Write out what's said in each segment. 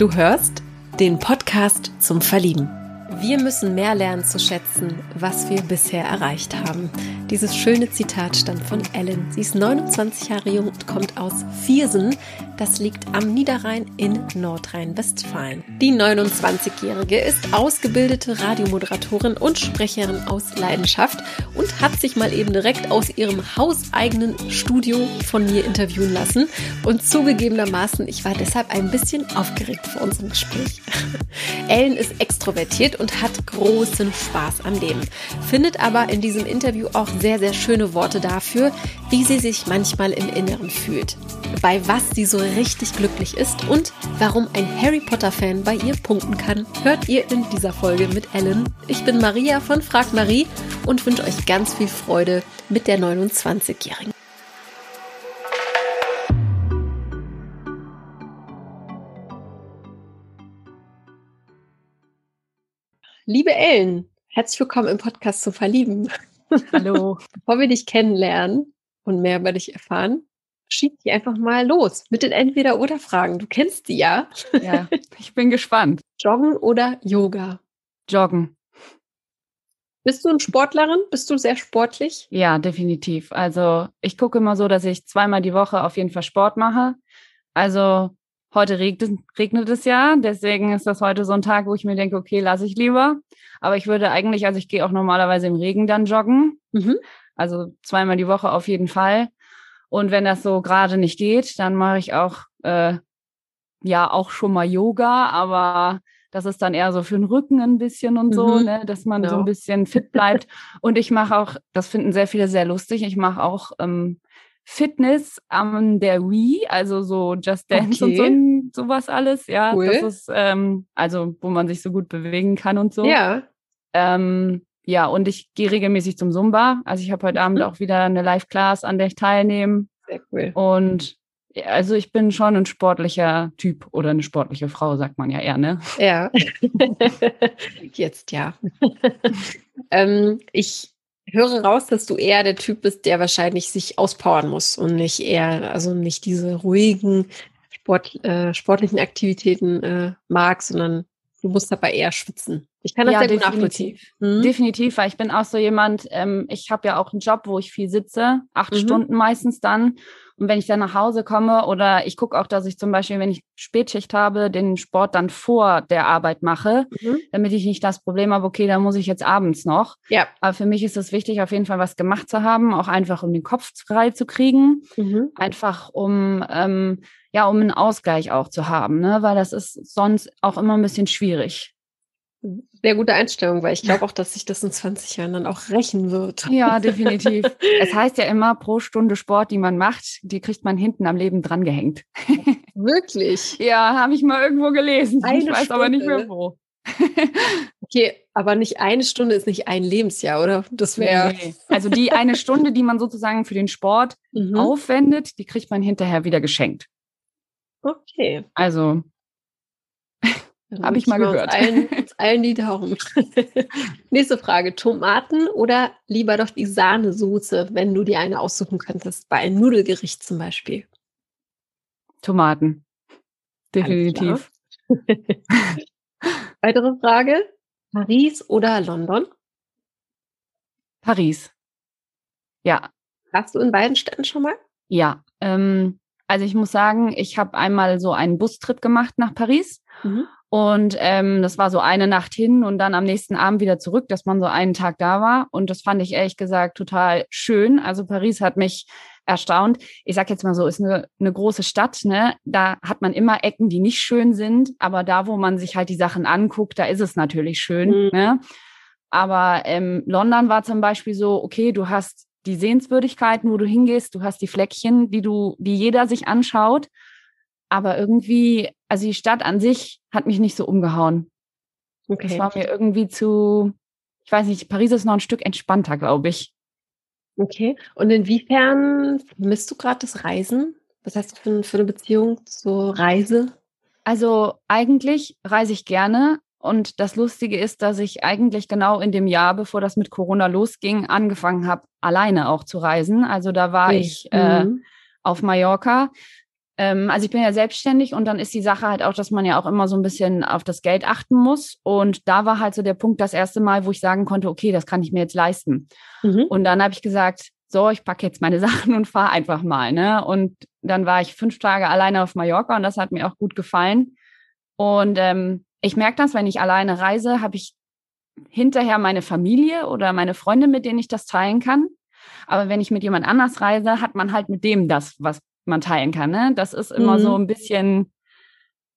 Du hörst den Podcast zum Verlieben. Wir müssen mehr lernen zu schätzen, was wir bisher erreicht haben. Dieses schöne Zitat stammt von Ellen. Sie ist 29 Jahre jung und kommt aus Viersen. Das liegt am Niederrhein in Nordrhein-Westfalen. Die 29-Jährige ist ausgebildete Radiomoderatorin und Sprecherin aus Leidenschaft und hat sich mal eben direkt aus ihrem hauseigenen Studio von mir interviewen lassen. Und zugegebenermaßen, ich war deshalb ein bisschen aufgeregt vor unserem Gespräch. Ellen ist extrovertiert und hat großen Spaß am Leben, findet aber in diesem Interview auch sehr, sehr schöne Worte dafür, wie sie sich manchmal im Inneren fühlt, bei was sie so richtig glücklich ist und warum ein Harry Potter-Fan bei ihr punkten kann, hört ihr in dieser Folge mit Ellen. Ich bin Maria von Frag Marie und wünsche euch ganz viel Freude mit der 29-Jährigen. Liebe Ellen, herzlich willkommen im Podcast zum Verlieben. Hallo. Bevor wir dich kennenlernen und mehr über dich erfahren, schieb die einfach mal los mit den Entweder-Oder-Fragen. Du kennst die ja. Ja, ich bin gespannt. Joggen oder Yoga? Joggen. Bist du eine Sportlerin? Bist du sehr sportlich? Ja, definitiv. Also ich gucke immer so, dass ich zweimal die Woche auf jeden Fall Sport mache. Also Heute regnet, regnet es ja, deswegen ist das heute so ein Tag, wo ich mir denke, okay, lasse ich lieber. Aber ich würde eigentlich, also ich gehe auch normalerweise im Regen dann joggen. Mhm. Also zweimal die Woche auf jeden Fall. Und wenn das so gerade nicht geht, dann mache ich auch, äh, ja, auch schon mal Yoga, aber das ist dann eher so für den Rücken ein bisschen und so, mhm. ne, dass man ja. so ein bisschen fit bleibt. und ich mache auch, das finden sehr viele sehr lustig, ich mache auch ähm, Fitness an der Wii, also so Just Dance okay. und so, sowas alles, ja. Cool. Das ist, ähm, also wo man sich so gut bewegen kann und so. Ja. Ähm, ja, und ich gehe regelmäßig zum Zumba. Also ich habe heute mhm. Abend auch wieder eine Live-Class, an der ich teilnehme. Sehr cool. Und also ich bin schon ein sportlicher Typ oder eine sportliche Frau, sagt man ja eher, ne? Ja. Jetzt ja. ähm, ich höre raus, dass du eher der Typ bist, der wahrscheinlich sich auspowern muss und nicht eher, also nicht diese ruhigen Sport, äh, sportlichen Aktivitäten äh, mag, sondern du musst dabei eher schwitzen. Ich kann das ja, sehr gut nachvollziehen. Mhm. Definitiv, weil ich bin auch so jemand, ähm, ich habe ja auch einen Job, wo ich viel sitze, acht mhm. Stunden meistens dann. Und wenn ich dann nach Hause komme oder ich gucke auch, dass ich zum Beispiel, wenn ich Spätschicht habe, den Sport dann vor der Arbeit mache, mhm. damit ich nicht das Problem habe, okay, da muss ich jetzt abends noch. Ja. Aber für mich ist es wichtig, auf jeden Fall was gemacht zu haben, auch einfach um den Kopf frei zu kriegen, mhm. einfach um ähm, ja, um einen Ausgleich auch zu haben, ne? weil das ist sonst auch immer ein bisschen schwierig. Sehr gute Einstellung, weil ich glaube auch, dass sich das in 20 Jahren dann auch rächen wird. Ja, definitiv. es heißt ja immer, pro Stunde Sport, die man macht, die kriegt man hinten am Leben drangehängt. Wirklich? ja, habe ich mal irgendwo gelesen. Eine ich weiß Stunde. aber nicht mehr wo. okay, aber nicht eine Stunde ist nicht ein Lebensjahr, oder? Das wäre. Nee. Also die eine Stunde, die man sozusagen für den Sport mhm. aufwendet, die kriegt man hinterher wieder geschenkt. Okay. Also habe ich mal gehört. Uns allen, uns allen die Daumen. Nächste Frage. Tomaten oder lieber doch die Sahnesoße, wenn du dir eine aussuchen könntest, bei einem Nudelgericht zum Beispiel? Tomaten. Definitiv. Weitere Frage. Paris oder London? Paris. Ja. Warst du in beiden Städten schon mal? Ja. Ähm, also ich muss sagen, ich habe einmal so einen Bustrip gemacht nach Paris. Mhm. Und ähm, das war so eine Nacht hin und dann am nächsten Abend wieder zurück, dass man so einen Tag da war. Und das fand ich ehrlich gesagt total schön. Also Paris hat mich erstaunt. Ich sag jetzt mal so, ist eine, eine große Stadt, ne? Da hat man immer Ecken, die nicht schön sind, aber da, wo man sich halt die Sachen anguckt, da ist es natürlich schön. Mhm. Ne? Aber ähm, London war zum Beispiel so, okay, du hast die Sehenswürdigkeiten, wo du hingehst, du hast die Fleckchen, die du, die jeder sich anschaut. Aber irgendwie, also die Stadt an sich hat mich nicht so umgehauen. Okay. Das war mir irgendwie zu, ich weiß nicht, Paris ist noch ein Stück entspannter, glaube ich. Okay. Und inwiefern vermisst du gerade das Reisen? Was hast du für, für eine Beziehung zur Reise? Also eigentlich reise ich gerne. Und das Lustige ist, dass ich eigentlich genau in dem Jahr, bevor das mit Corona losging, angefangen habe, alleine auch zu reisen. Also da war ich, ich äh, mhm. auf Mallorca Ähm, also ich bin ja selbstständig und dann ist die Sache halt auch, dass man ja auch immer so ein bisschen auf das Geld achten muss. Und da war halt so der Punkt das erste Mal, wo ich sagen konnte, okay, das kann ich mir jetzt leisten. Mhm. Und dann habe ich gesagt, so, ich packe jetzt meine Sachen und fahre einfach mal. Ne? Und dann war ich fünf Tage alleine auf Mallorca und das hat mir auch gut gefallen. Und ähm, ich merke das, wenn ich alleine reise, habe ich hinterher meine Familie oder meine Freunde, mit denen ich das teilen kann. Aber wenn ich mit jemand anders reise, hat man halt mit dem das, was man teilen kann. Ne? Das ist immer mhm. so ein bisschen,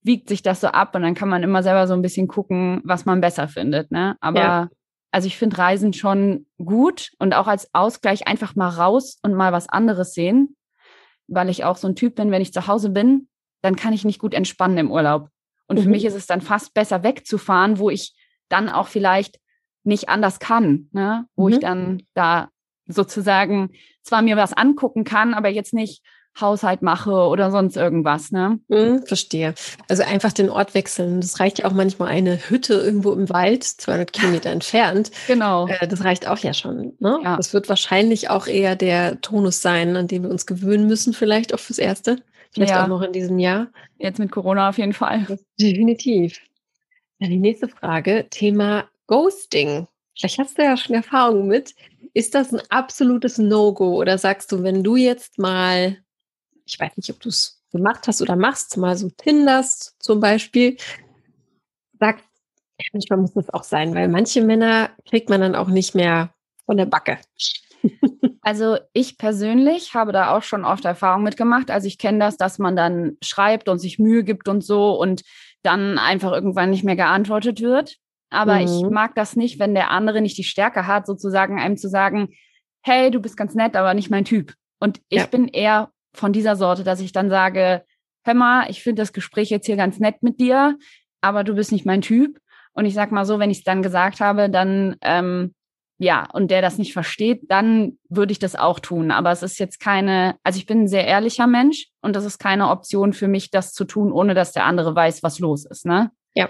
wiegt sich das so ab und dann kann man immer selber so ein bisschen gucken, was man besser findet. Ne? Aber ja. also ich finde Reisen schon gut und auch als Ausgleich einfach mal raus und mal was anderes sehen, weil ich auch so ein Typ bin, wenn ich zu Hause bin, dann kann ich nicht gut entspannen im Urlaub. Und mhm. für mich ist es dann fast besser wegzufahren, wo ich dann auch vielleicht nicht anders kann, ne? wo mhm. ich dann da sozusagen zwar mir was angucken kann, aber jetzt nicht Haushalt mache oder sonst irgendwas, ne? Mhm, verstehe. Also einfach den Ort wechseln. Das reicht ja auch manchmal eine Hütte irgendwo im Wald, 200 Kilometer entfernt. Genau. Äh, das reicht auch ja schon. Ne? Ja. Das wird wahrscheinlich auch eher der Tonus sein, an den wir uns gewöhnen müssen, vielleicht auch fürs Erste. Vielleicht ja. auch noch in diesem Jahr. Jetzt mit Corona auf jeden Fall. Definitiv. Ja, die nächste Frage, Thema Ghosting. Vielleicht hast du ja schon Erfahrungen mit. Ist das ein absolutes No-Go oder sagst du, wenn du jetzt mal ich weiß nicht, ob du es gemacht hast oder machst, mal so Tinders zum Beispiel, sagt, manchmal muss das auch sein, weil manche Männer kriegt man dann auch nicht mehr von der Backe. Also ich persönlich habe da auch schon oft Erfahrung mitgemacht. Also ich kenne das, dass man dann schreibt und sich Mühe gibt und so und dann einfach irgendwann nicht mehr geantwortet wird. Aber mhm. ich mag das nicht, wenn der andere nicht die Stärke hat, sozusagen einem zu sagen, hey, du bist ganz nett, aber nicht mein Typ. Und ich ja. bin eher von dieser Sorte, dass ich dann sage, hör mal, ich finde das Gespräch jetzt hier ganz nett mit dir, aber du bist nicht mein Typ. Und ich sag mal so, wenn ich es dann gesagt habe, dann ähm, ja, und der das nicht versteht, dann würde ich das auch tun. Aber es ist jetzt keine, also ich bin ein sehr ehrlicher Mensch und das ist keine Option für mich, das zu tun, ohne dass der andere weiß, was los ist, ne? Ja.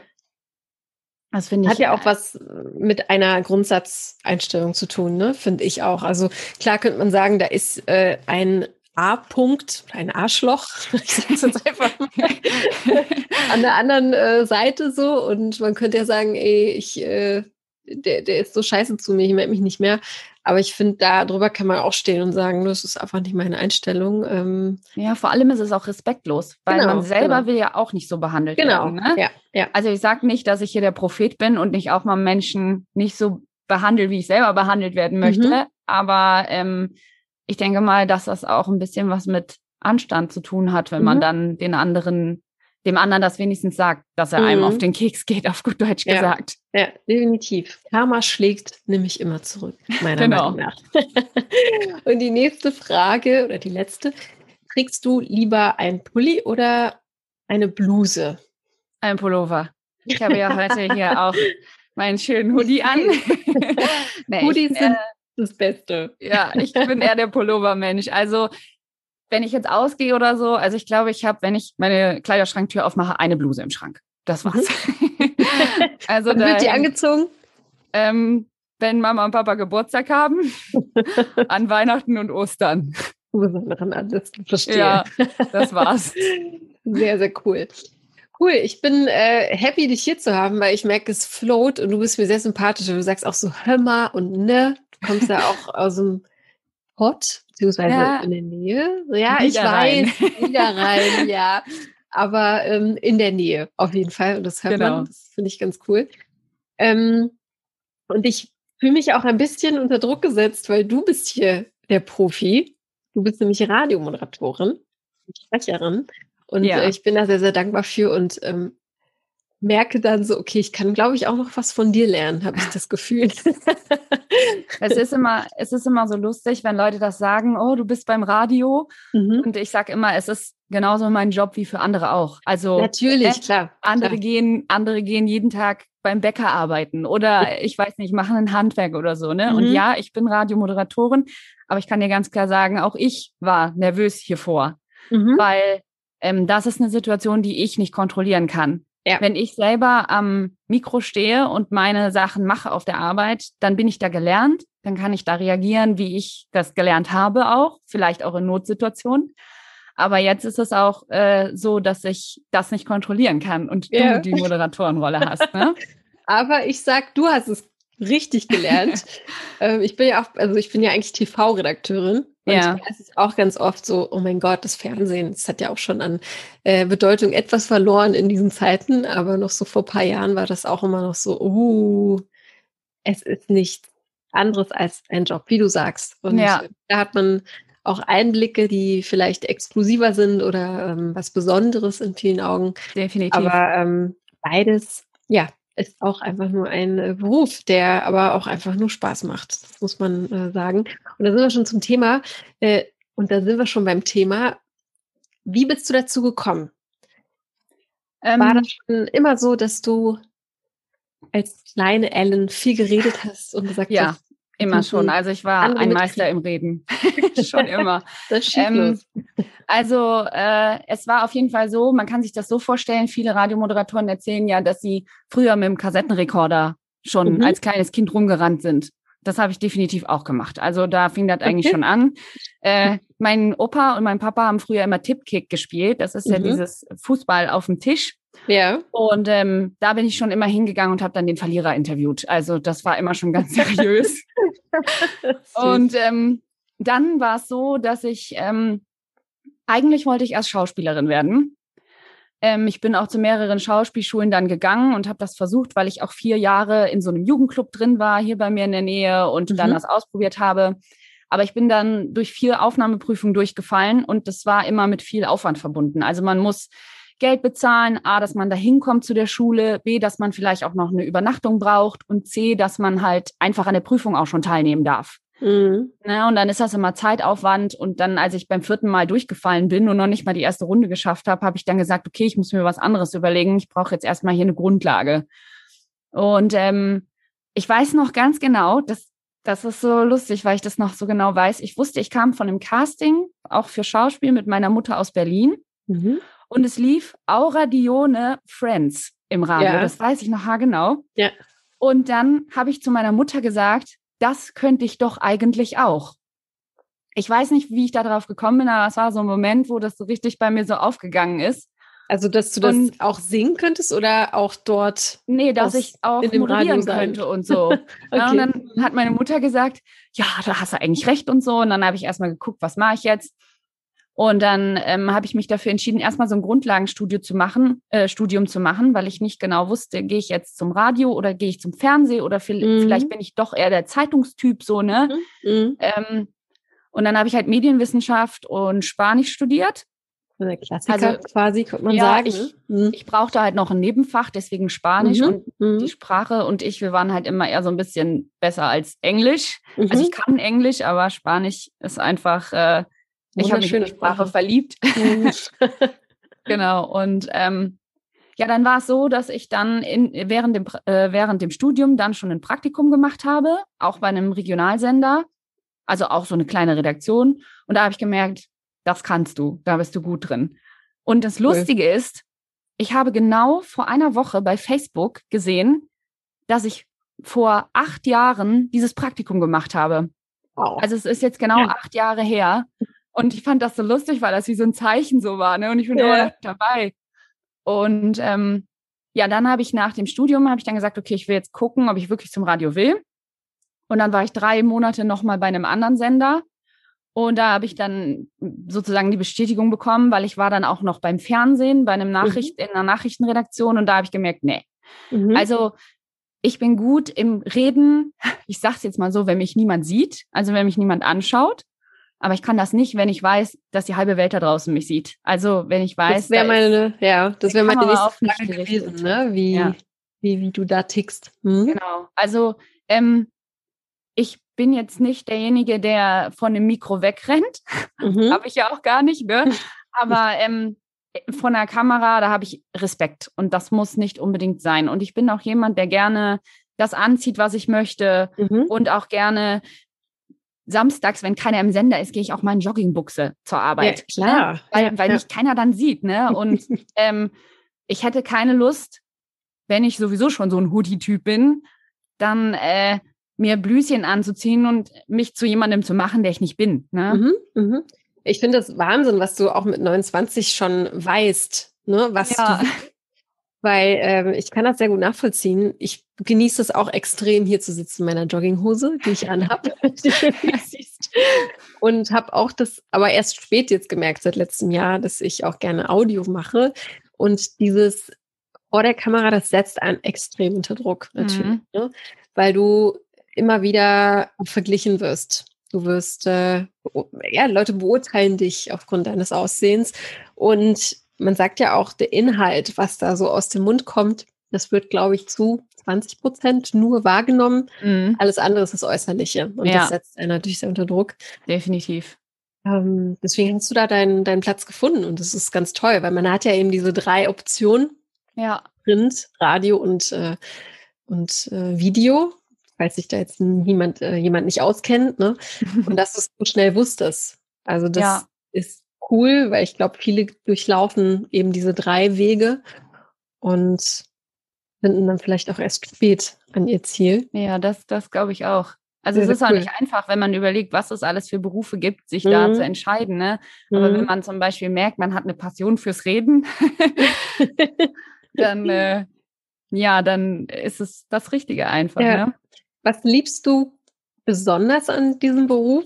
Das finde ich. Hat ja auch was mit einer Grundsatzeinstellung zu tun, ne? Finde ich auch. Also klar könnte man sagen, da ist äh, ein A-Punkt, ein Arschloch, ich sage jetzt einfach mal, an der anderen äh, Seite so. Und man könnte ja sagen, ey, ich, äh, der, der ist so scheiße zu mir, ich melde mich nicht mehr. Aber ich finde, darüber kann man auch stehen und sagen, das ist einfach nicht meine Einstellung. Ähm, ja, vor allem ist es auch respektlos, weil genau, man selber genau. will ja auch nicht so behandelt genau, werden. Genau, ja, ja. Also ich sage nicht, dass ich hier der Prophet bin und nicht auch mal Menschen nicht so behandle, wie ich selber behandelt werden möchte. Mhm. Aber ähm, ich denke mal, dass das auch ein bisschen was mit Anstand zu tun hat, wenn mhm. man dann den anderen, dem anderen das wenigstens sagt, dass er mhm. einem auf den Keks geht, auf gut Deutsch ja. gesagt. Ja, definitiv. Karma schlägt nämlich immer zurück, meiner genau. Meinung nach. Und die nächste Frage oder die letzte, trägst du lieber ein Pulli oder eine Bluse? Ein Pullover. Ich habe ja heute hier auch meinen schönen Hoodie an. nee, Hoodies sind das Beste. Ja, ich bin eher der Pullover-Mensch. Also, wenn ich jetzt ausgehe oder so, also ich glaube, ich habe, wenn ich meine Kleiderschranktür aufmache, eine Bluse im Schrank. Das war's. Mhm. also Wann wird die angezogen? Ähm, wenn Mama und Papa Geburtstag haben, an Weihnachten und Ostern. Besonderen Anlässe, verstehe. Ja, das war's. Sehr, sehr cool. Cool, ich bin äh, happy, dich hier zu haben, weil ich merke, es float und du bist mir sehr sympathisch. Du sagst auch so Hör und ne kommst ja auch aus dem Pott, beziehungsweise ja. in der Nähe. Ja, ich weiß, wieder rein, ja. Aber ähm, in der Nähe auf jeden Fall. Und das hört genau. man. Das finde ich ganz cool. Ähm, und ich fühle mich auch ein bisschen unter Druck gesetzt, weil du bist hier der Profi. Du bist nämlich Radiomoderatorin, Sprecherin. Und ja. äh, ich bin da sehr, sehr dankbar für. Und ähm, merke dann so, okay, ich kann, glaube ich, auch noch was von dir lernen, habe ich das Gefühl. es ist immer, es ist immer so lustig, wenn Leute das sagen, oh, du bist beim Radio. Mhm. Und ich sage immer, es ist genauso mein Job wie für andere auch. Also natürlich, äh, klar. Andere klar. gehen, andere gehen jeden Tag beim Bäcker arbeiten oder ich weiß nicht, machen ein Handwerk oder so. Ne? Mhm. Und ja, ich bin Radiomoderatorin, aber ich kann dir ganz klar sagen, auch ich war nervös hier vor, mhm. weil ähm, das ist eine Situation, die ich nicht kontrollieren kann. Ja. Wenn ich selber am Mikro stehe und meine Sachen mache auf der Arbeit, dann bin ich da gelernt, dann kann ich da reagieren, wie ich das gelernt habe auch, vielleicht auch in Notsituationen. Aber jetzt ist es auch äh, so, dass ich das nicht kontrollieren kann und ja. du die Moderatorenrolle hast. Ne? Aber ich sag, du hast es richtig gelernt. ähm, ich bin ja auch, also ich bin ja eigentlich TV-Redakteurin. Und ja. es ist auch ganz oft so, oh mein Gott, das Fernsehen, das hat ja auch schon an äh, Bedeutung etwas verloren in diesen Zeiten, aber noch so vor ein paar Jahren war das auch immer noch so, uh, es ist nichts anderes als ein Job, wie du sagst. Und ja. da hat man auch Einblicke, die vielleicht exklusiver sind oder ähm, was Besonderes in vielen Augen. Definitiv. Aber ähm, beides, ja, ist auch einfach nur ein äh, Beruf, der aber auch einfach nur Spaß macht. Das muss man äh, sagen. Und da sind wir schon zum Thema. Äh, und da sind wir schon beim Thema. Wie bist du dazu gekommen? Ähm, War das schon immer so, dass du als kleine Ellen viel geredet hast und gesagt ja. hast, Immer schon. Also ich war ein Meister im Reden. schon immer. Das ähm, Also äh, es war auf jeden Fall so, man kann sich das so vorstellen, viele Radiomoderatoren erzählen ja, dass sie früher mit dem Kassettenrekorder schon mhm. als kleines Kind rumgerannt sind. Das habe ich definitiv auch gemacht. Also da fing das okay. eigentlich schon an. Äh, mein Opa und mein Papa haben früher immer Tipkick gespielt. Das ist mhm. ja dieses Fußball auf dem Tisch. Ja. Und ähm, da bin ich schon immer hingegangen und habe dann den Verlierer interviewt. Also das war immer schon ganz seriös. und ähm, dann war es so, dass ich ähm, eigentlich wollte ich erst Schauspielerin werden. Ähm, ich bin auch zu mehreren Schauspielschulen dann gegangen und habe das versucht, weil ich auch vier Jahre in so einem Jugendclub drin war, hier bei mir in der Nähe und mhm. dann das ausprobiert habe. Aber ich bin dann durch vier Aufnahmeprüfungen durchgefallen und das war immer mit viel Aufwand verbunden. Also man muss Geld bezahlen, A, dass man da hinkommt zu der Schule, B, dass man vielleicht auch noch eine Übernachtung braucht und C, dass man halt einfach an der Prüfung auch schon teilnehmen darf. Mhm. Na, und dann ist das immer Zeitaufwand. Und dann, als ich beim vierten Mal durchgefallen bin und noch nicht mal die erste Runde geschafft habe, habe ich dann gesagt, okay, ich muss mir was anderes überlegen. Ich brauche jetzt erstmal hier eine Grundlage. Und ähm, ich weiß noch ganz genau, dass das ist so lustig, weil ich das noch so genau weiß. Ich wusste, ich kam von einem Casting, auch für Schauspiel mit meiner Mutter aus Berlin. Mhm. Und es lief Aura Dione Friends im Radio. Ja. Das weiß ich noch genau. Ja. Und dann habe ich zu meiner Mutter gesagt, das könnte ich doch eigentlich auch. Ich weiß nicht, wie ich da drauf gekommen bin, aber es war so ein Moment, wo das so richtig bei mir so aufgegangen ist. Also, dass du das und, auch singen könntest oder auch dort? Nee, dass ich auch moderieren könnte und so. okay. ja, und dann hat meine Mutter gesagt, ja, da hast du eigentlich recht und so. Und dann habe ich erstmal geguckt, was mache ich jetzt? Und dann ähm, habe ich mich dafür entschieden, erstmal so ein Grundlagenstudio zu machen, äh, Studium zu machen, weil ich nicht genau wusste, gehe ich jetzt zum Radio oder gehe ich zum Fernsehen oder viel, mhm. vielleicht bin ich doch eher der Zeitungstyp so, ne? Mhm. mhm. Ähm, und dann habe ich halt Medienwissenschaft und Spanisch studiert. Eine Klassiker also, quasi, könnte man ja, sagen. Ich, ne? mhm. ich brauchte halt noch ein Nebenfach, deswegen Spanisch mhm. und mhm. die Sprache und ich, wir waren halt immer eher so ein bisschen besser als Englisch. Also ich kann Englisch, aber Spanisch ist einfach äh, ich habe mich in die Sprache verliebt. Genau. Und ähm, ja, dann war es so, dass ich dann in, während, dem, äh, während dem Studium dann schon ein Praktikum gemacht habe, auch bei einem Regionalsender, also auch so eine kleine Redaktion. Und da habe ich gemerkt, das kannst du, da bist du gut drin. Und das Lustige cool. ist, ich habe genau vor einer Woche bei Facebook gesehen, dass ich vor acht Jahren dieses Praktikum gemacht habe. Wow. Also es ist jetzt genau ja. acht Jahre her. Und ich fand das so lustig, weil das wie so ein Zeichen so war, ne? Und ich bin ja. immer dabei. Und ähm, ja, dann habe ich nach dem Studium habe ich dann gesagt, okay, ich will jetzt gucken, ob ich wirklich zum Radio will. Und dann war ich drei Monate nochmal bei einem anderen Sender. Und da habe ich dann sozusagen die Bestätigung bekommen, weil ich war dann auch noch beim Fernsehen, bei einem mhm. Nachricht, mhm. in einer Nachrichtenredaktion und da habe ich gemerkt, nee. Mhm. Also ich bin gut im Reden. Ich sage es jetzt mal so, wenn mich niemand sieht, also wenn mich niemand anschaut. Aber ich kann das nicht, wenn ich weiß, dass die halbe Welt da draußen mich sieht. Also wenn ich weiß, das wäre meine, ja, das wäre meine nächste Frage gewesen, ne? Wie, ja. wie, wie du da tickst. Hm? Genau. Also ähm, ich bin jetzt nicht derjenige, der von dem Mikro wegrennt. Mhm. habe ich ja auch gar nicht, ne? Aber ähm, von der Kamera, da habe ich Respekt und das muss nicht unbedingt sein. Und ich bin auch jemand, der gerne das anzieht, was ich möchte mhm. und auch gerne samstags, wenn keiner im Sender ist, gehe ich auch mal in Joggingbuchse zur Arbeit. Ja, klar. Ne? Weil, weil ja. mich keiner dann sieht. Ne? Und ähm, ich hätte keine Lust, wenn ich sowieso schon so ein Hoodie-Typ bin, dann äh, mir Blüschen anzuziehen und mich zu jemandem zu machen, der ich nicht bin. Ne? Mhm, mhm. Ich finde das Wahnsinn, was du auch mit 29 schon weißt, ne? Was ja. du, weil ähm, ich kann das sehr gut nachvollziehen. Ich genieße es auch extrem, hier zu sitzen in meiner Jogginghose, die ich anhabe, und habe auch das, aber erst spät jetzt gemerkt seit letztem Jahr, dass ich auch gerne Audio mache und dieses vor der Kamera, das setzt einen extrem unter Druck natürlich, mhm. ne? weil du immer wieder verglichen wirst. Du wirst, äh, ja, Leute beurteilen dich aufgrund deines Aussehens. Und man sagt ja auch, der Inhalt, was da so aus dem Mund kommt, das wird, glaube ich, zu 20 Prozent nur wahrgenommen. Mhm. Alles andere ist das Äußerliche. Und ja. das setzt einen natürlich sehr unter Druck. Definitiv. Ähm, deswegen hast du da deinen, deinen Platz gefunden. Und das ist ganz toll, weil man hat ja eben diese drei Optionen. Ja. Print, Radio und, äh, und äh, Video falls sich da jetzt niemand, äh, jemand nicht auskennt, ne? Und dass du es so schnell wusstest. Also das ja. ist cool, weil ich glaube, viele durchlaufen eben diese drei Wege und finden dann vielleicht auch erst spät an ihr Ziel. Ja, das, das glaube ich auch. Also ja, es ist cool. auch nicht einfach, wenn man überlegt, was es alles für Berufe gibt, sich mhm. da zu entscheiden. Ne? Aber mhm. wenn man zum Beispiel merkt, man hat eine Passion fürs Reden, dann äh, ja, dann ist es das Richtige einfach. Ja. Ne? Was liebst du besonders an diesem Beruf?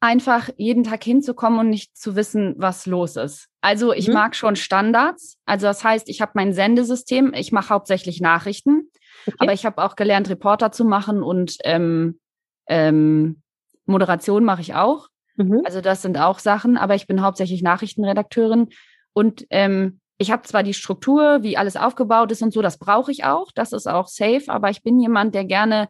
Einfach jeden Tag hinzukommen und nicht zu wissen, was los ist. Also ich mhm. mag schon Standards. Also das heißt, ich habe mein Sendesystem. Ich mache hauptsächlich Nachrichten, okay. aber ich habe auch gelernt, Reporter zu machen und ähm, ähm, Moderation mache ich auch. Mhm. Also das sind auch Sachen, aber ich bin hauptsächlich Nachrichtenredakteurin und ähm, ich habe zwar die Struktur, wie alles aufgebaut ist und so, das brauche ich auch, das ist auch safe, aber ich bin jemand, der gerne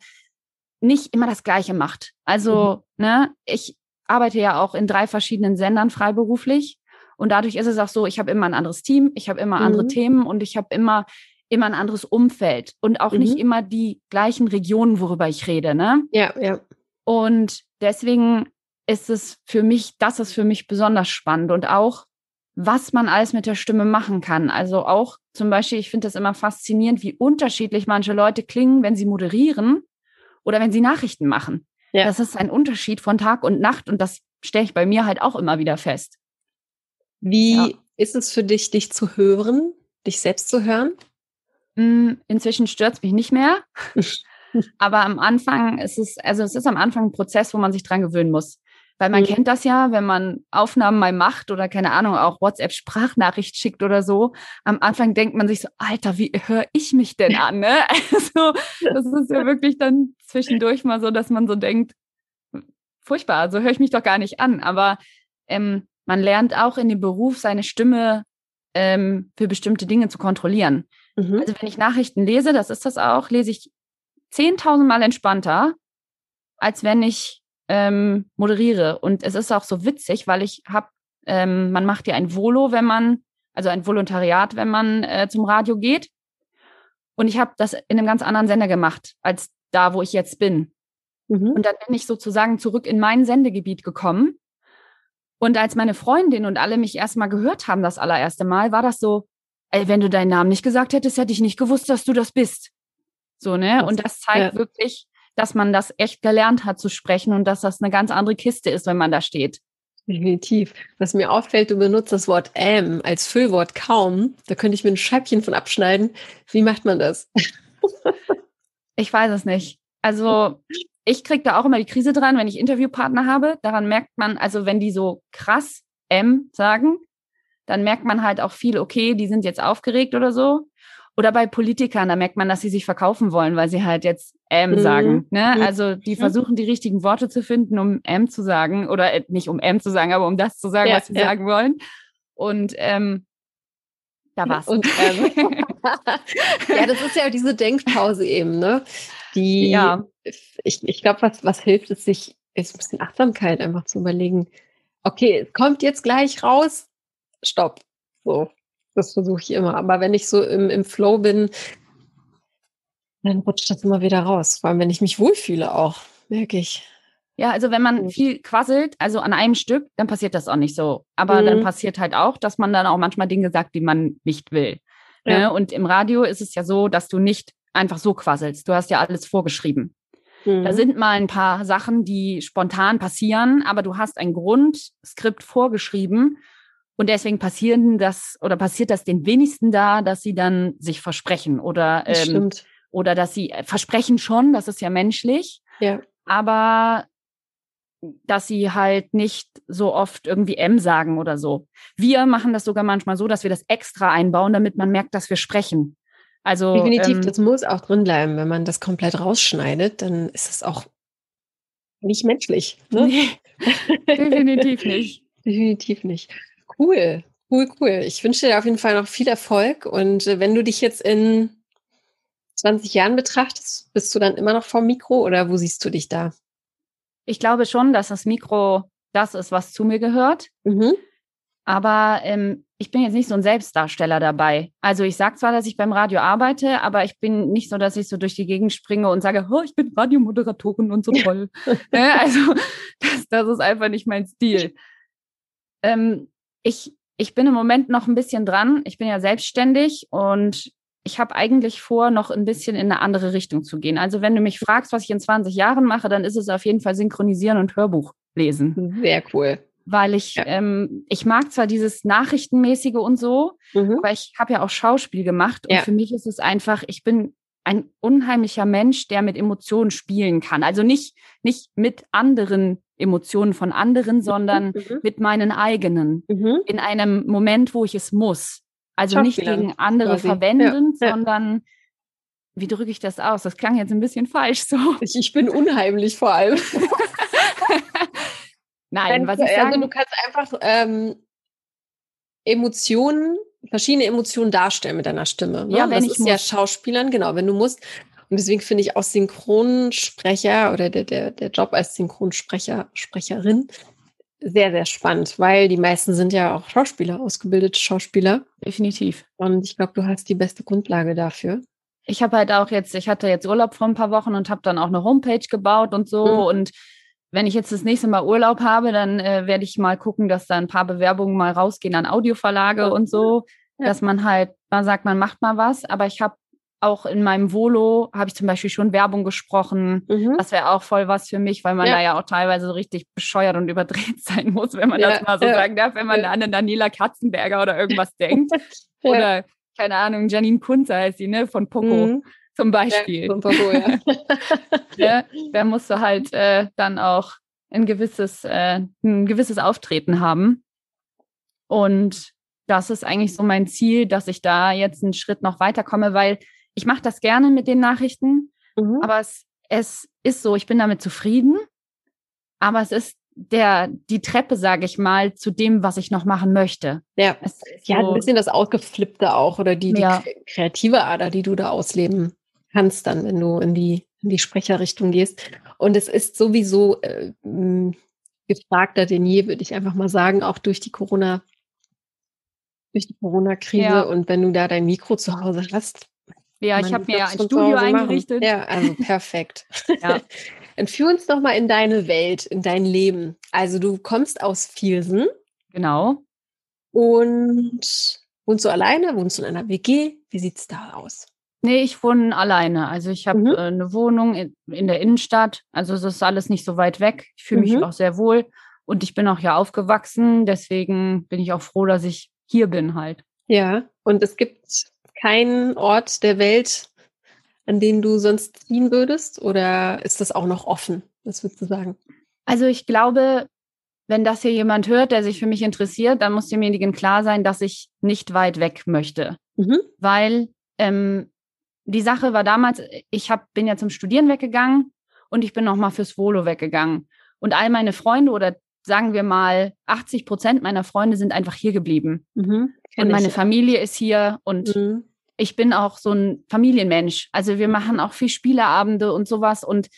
nicht immer das Gleiche macht. Also, mhm. ne, ich arbeite ja auch in drei verschiedenen Sendern freiberuflich und dadurch ist es auch so, ich habe immer ein anderes Team, ich habe immer mhm. andere Themen und ich habe immer immer ein anderes Umfeld und auch mhm. nicht immer die gleichen Regionen, worüber ich rede, ne? Ja, ja. Und deswegen ist es für mich, das ist für mich besonders spannend und auch was man alles mit der Stimme machen kann. Also auch zum Beispiel, ich finde das immer faszinierend, wie unterschiedlich manche Leute klingen, wenn sie moderieren oder wenn sie Nachrichten machen. Ja. Das ist ein Unterschied von Tag und Nacht und das stelle ich bei mir halt auch immer wieder fest. Wie ja. ist es für dich, dich zu hören, dich selbst zu hören? Hm, inzwischen stört es mich nicht mehr. Aber am Anfang ist es, also es ist am Anfang ein Prozess, wo man sich dran gewöhnen muss. Weil man mhm. kennt das ja, wenn man Aufnahmen mal macht oder keine Ahnung, auch WhatsApp-Sprachnachricht schickt oder so. Am Anfang denkt man sich so, Alter, wie höre ich mich denn an? Ne? Also, das ist ja wirklich dann zwischendurch mal so, dass man so denkt, furchtbar, so höre ich mich doch gar nicht an. Aber ähm, man lernt auch in dem Beruf seine Stimme ähm, für bestimmte Dinge zu kontrollieren. Mhm. Also wenn ich Nachrichten lese, das ist das auch, lese ich 10.000 Mal entspannter, als wenn ich ähm, moderiere. Und es ist auch so witzig, weil ich habe, ähm, man macht ja ein Volo, wenn man, also ein Volontariat, wenn man äh, zum Radio geht. Und ich habe das in einem ganz anderen Sender gemacht, als da, wo ich jetzt bin. Mhm. Und dann bin ich sozusagen zurück in mein Sendegebiet gekommen. Und als meine Freundin und alle mich erstmal gehört haben, das allererste Mal, war das so, ey, wenn du deinen Namen nicht gesagt hättest, hätte ich nicht gewusst, dass du das bist. So, ne? und das zeigt ja. wirklich, dass man das echt gelernt hat zu sprechen und dass das eine ganz andere Kiste ist, wenn man da steht. Definitiv. Was mir auffällt, du benutzt das Wort ähm als Füllwort kaum. Da könnte ich mir ein Scheibchen von abschneiden. Wie macht man das? ich weiß es nicht. Also ich kriege da auch immer die Krise dran, wenn ich Interviewpartner habe. Daran merkt man, also wenn die so krass M sagen, dann merkt man halt auch viel, okay, die sind jetzt aufgeregt oder so. Oder bei Politikern, da merkt man, dass sie sich verkaufen wollen, weil sie halt jetzt M mhm. sagen. Ne? Mhm. Also die mhm. versuchen die richtigen Worte zu finden, um M zu sagen. Oder äh, nicht um M zu sagen, aber um das zu sagen, ja, was sie ja. sagen wollen. Und ähm, da war's. Und, ähm, ja, das ist ja diese Denkpause eben, ne? Die, ja. ich, ich glaube, was, was hilft, ist sich ist ein bisschen Achtsamkeit einfach zu überlegen. Okay, kommt jetzt gleich raus, stopp. So, das versuche ich immer. Aber wenn ich so im, im Flow bin, dann rutscht das immer wieder raus. Vor allem, wenn ich mich wohlfühle auch, merke ich. Ja, also wenn man viel quasselt, also an einem Stück, dann passiert das auch nicht so. Aber mhm. dann passiert halt auch, dass man dann auch manchmal Dinge sagt, die man nicht will. Ja. Ne? Und im Radio ist es ja so, dass du nicht einfach so quasselst. Du hast ja alles vorgeschrieben. Mhm. Da sind mal ein paar Sachen, die spontan passieren, aber du hast ein Grundskript vorgeschrieben und deswegen passieren das oder passiert das den wenigsten da, dass sie dann sich versprechen oder ähm, oder dass sie äh, versprechen schon, das ist ja menschlich. Ja. Aber dass sie halt nicht so oft irgendwie M sagen oder so. Wir machen das sogar manchmal so, dass wir das extra einbauen, damit man merkt, dass wir sprechen. Also definitiv, ähm, das muss auch drin bleiben. Wenn man das komplett rausschneidet, dann ist es auch nicht menschlich. Ne? Nee, definitiv nicht. definitiv nicht. Cool, cool, cool. Ich wünsche dir auf jeden Fall noch viel Erfolg und äh, wenn du dich jetzt in 20 Jahren betrachtest, bist du dann immer noch vom Mikro oder wo siehst du dich da? Ich glaube schon, dass das Mikro das ist, was zu mir gehört. Mhm. Aber ähm, ich bin jetzt nicht so ein Selbstdarsteller dabei. Also ich sage zwar, dass ich beim Radio arbeite, aber ich bin nicht so, dass ich so durch die Gegend springe und sage, oh, ich bin Radiomoderatorin und so toll. Ne? also das, das ist einfach nicht mein Stil. Ähm, ich, ich bin im Moment noch ein bisschen dran. Ich bin ja selbstständig und ich habe eigentlich vor, noch ein bisschen in eine andere Richtung zu gehen. Also wenn du mich fragst, was ich in 20 Jahren mache, dann ist es auf jeden Fall Synchronisieren und Hörbuch lesen. Sehr cool. Weil ich, ja. ähm, ich mag zwar dieses Nachrichtenmäßige und so, mhm. aber ich habe ja auch Schauspiel gemacht und ja. für mich ist es einfach, ich bin ein unheimlicher Mensch, der mit Emotionen spielen kann. Also nicht, nicht mit anderen Emotionen von anderen, sondern mhm. mit meinen eigenen. Mhm. In einem Moment, wo ich es muss. Also nicht gegen andere quasi. verwenden, ja, sondern wie drücke ich das aus? Das klang jetzt ein bisschen falsch so. Ich, ich bin unheimlich vor allem. Nein, was ich sagen... Also du kannst einfach ähm, Emotionen, verschiedene Emotionen darstellen mit deiner Stimme. Ne? Ja, wenn das ich ist muss. ja Schauspielern, genau, wenn du musst. Und deswegen finde ich auch Synchronsprecher oder der, der, der Job als Synchronsprecher, Sprecherin sehr, sehr spannend, weil die meisten sind ja auch Schauspieler, ausgebildete Schauspieler. Definitiv. Und ich glaube, du hast die beste Grundlage dafür. Ich habe halt auch jetzt, ich hatte jetzt Urlaub vor ein paar Wochen und habe dann auch eine Homepage gebaut und so. Mhm. Und wenn ich jetzt das nächste Mal Urlaub habe, dann äh, werde ich mal gucken, dass da ein paar Bewerbungen mal rausgehen an Audioverlage und so, ja. dass man halt, man sagt, man macht mal was. Aber ich habe auch in meinem Volo habe ich zum Beispiel schon Werbung gesprochen. Mhm. Das wäre auch voll was für mich, weil man ja. da ja auch teilweise so richtig bescheuert und überdreht sein muss, wenn man ja. das mal so ja. sagen darf, wenn man an eine Daniela Katzenberger oder irgendwas denkt. Oder, keine Ahnung, Janine Kunze heißt sie, ne, von Poco. Mhm. Zum Beispiel. von Poco, ja. ja, da musst du halt äh, dann auch ein gewisses, äh, ein gewisses Auftreten haben. Und das ist eigentlich so mein Ziel, dass ich da jetzt einen Schritt noch weiterkomme, weil ich mache das gerne mit den Nachrichten, mhm. aber es, es ist so, ich bin damit zufrieden, aber es ist der, die Treppe, sage ich mal, zu dem, was ich noch machen möchte. Ja, es ja so, ein bisschen das Ausgeflippte auch oder die, die ja. kreative Ader, die du da ausleben kannst dann, wenn du in die, in die Sprecherrichtung gehst. Und es ist sowieso äh, gefragter denn je, würde ich einfach mal sagen, auch durch die Corona, durch die Corona-Krise. Ja. Und wenn du da dein Mikro zu Hause hast, ja, ich habe mir ja ein Studio eingerichtet. Ja, also perfekt. ja. Entführ uns doch mal in deine Welt, in dein Leben. Also du kommst aus Viersen. Genau. Und wohnst du alleine? Wohnst du in einer WG? Wie sieht's da aus? Nee, ich wohne alleine. Also ich habe mhm. äh, eine Wohnung in, in, der Innenstadt. Also es ist alles nicht so weit weg. Ich fühle mich mhm. auch sehr wohl. Und ich bin auch hier aufgewachsen. Deswegen bin ich auch froh, dass ich hier bin halt. Ja, und es gibt keinen Ort der Welt, an den du sonst ziehen würdest? Oder ist das auch noch offen? Was würdest du sagen? Also ich glaube, wenn das hier jemand hört, der sich für mich interessiert, dann muss demjenigen klar sein, dass ich nicht weit weg möchte. Mhm. Weil ähm, die Sache war damals, ich hab, bin ja zum Studieren weggegangen und ich bin noch mal fürs Volo weggegangen. Und all meine Freunde oder sagen wir mal 80 Prozent meiner Freunde sind einfach hier geblieben. Mhm, und meine ich. Familie ist hier und mhm. ich bin auch so ein Familienmensch. Also wir machen auch viel Spieleabende und sowas und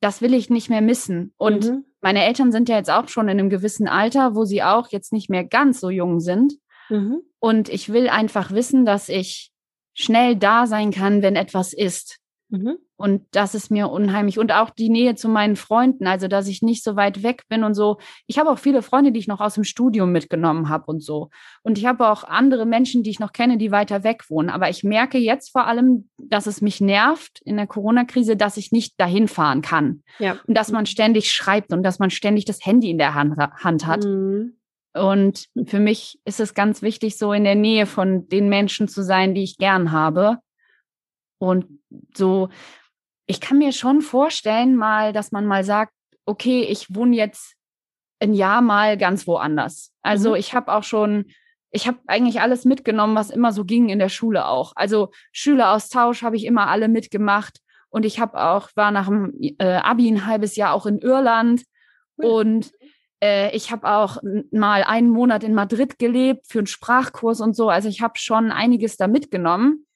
das will ich nicht mehr missen. Und mhm. meine Eltern sind ja jetzt auch schon in einem gewissen Alter, wo sie auch jetzt nicht mehr ganz so jung sind. Mhm. Und ich will einfach wissen, dass ich schnell da sein kann, wenn etwas ist. Mhm. Und das ist mir unheimlich. Und auch die Nähe zu meinen Freunden, also dass ich nicht so weit weg bin und so. Ich habe auch viele Freunde, die ich noch aus dem Studium mitgenommen habe und so. Und ich habe auch andere Menschen, die ich noch kenne, die weiter weg wohnen. Aber ich merke jetzt vor allem, dass es mich nervt in der Corona-Krise, dass ich nicht dahin fahren kann. Ja. Und dass man ständig schreibt und dass man ständig das Handy in der Hand, Hand hat. Mhm. Und für mich ist es ganz wichtig, so in der Nähe von den Menschen zu sein, die ich gern habe. Und so, ich kann mir schon vorstellen, mal, dass man mal sagt, okay, ich wohne jetzt ein Jahr mal ganz woanders. Also mhm. ich habe auch schon, ich habe eigentlich alles mitgenommen, was immer so ging in der Schule auch. Also Schüleraustausch habe ich immer alle mitgemacht und ich habe auch war nach dem äh, Abi ein halbes Jahr auch in Irland und ich habe auch mal einen Monat in Madrid gelebt für einen Sprachkurs und so. Also ich habe schon einiges da mitgenommen.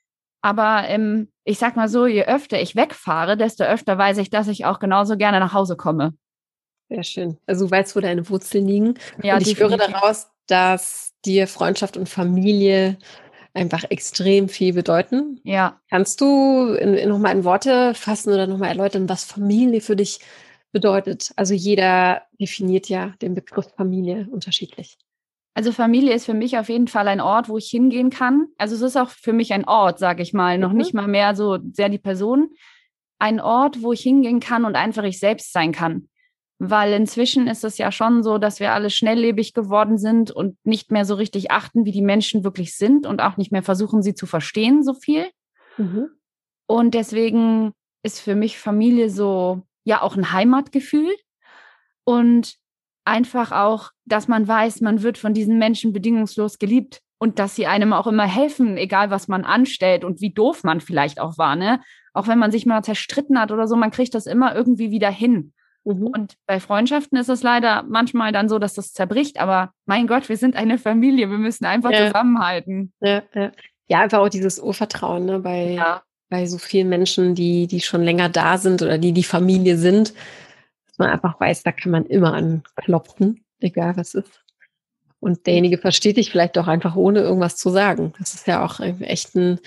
Aber ähm, ich sag mal so, je öfter ich wegfahre, desto öfter weiß ich, dass ich auch genauso gerne nach Hause komme. Sehr schön. Also du weißt, wo deine Wurzeln liegen. Ja, und ich definitiv. höre daraus, dass dir Freundschaft und Familie einfach extrem viel bedeuten. Ja. Kannst du nochmal in Worte fassen oder nochmal erläutern, was Familie für dich bedeutet? Also jeder definiert ja den Begriff Familie unterschiedlich. Also Familie ist für mich auf jeden Fall ein Ort, wo ich hingehen kann. Also es ist auch für mich ein Ort, sage ich mal, noch mhm. nicht mal mehr so sehr die Person. Ein Ort, wo ich hingehen kann und einfach ich selbst sein kann. Weil inzwischen ist es ja schon so, dass wir alle schnelllebig geworden sind und nicht mehr so richtig achten, wie die Menschen wirklich sind und auch nicht mehr versuchen, sie zu verstehen so viel. Mhm. Und deswegen ist für mich Familie so, ja, auch ein Heimatgefühl. Und einfach auch, dass man weiß, man wird von diesen Menschen bedingungslos geliebt und dass sie einem auch immer helfen, egal was man anstellt und wie doof man vielleicht auch war, ne? Auch wenn man sich mal zerstritten hat oder so, man kriegt das immer irgendwie wieder hin. Mhm. Und bei Freundschaften ist es leider manchmal dann so, dass das zerbricht, aber mein Gott, wir sind eine Familie, wir müssen einfach ja. zusammenhalten. Ja, ja. ja, einfach auch dieses Urvertrauen, ne, bei, ja. Bei so vielen Menschen, die, die schon länger da sind oder die die Familie sind man einfach weiß, da kann man immer anklopfen, egal was ist. Und derjenige versteht dich vielleicht auch einfach ohne irgendwas zu sagen. Das ist ja auch echt ein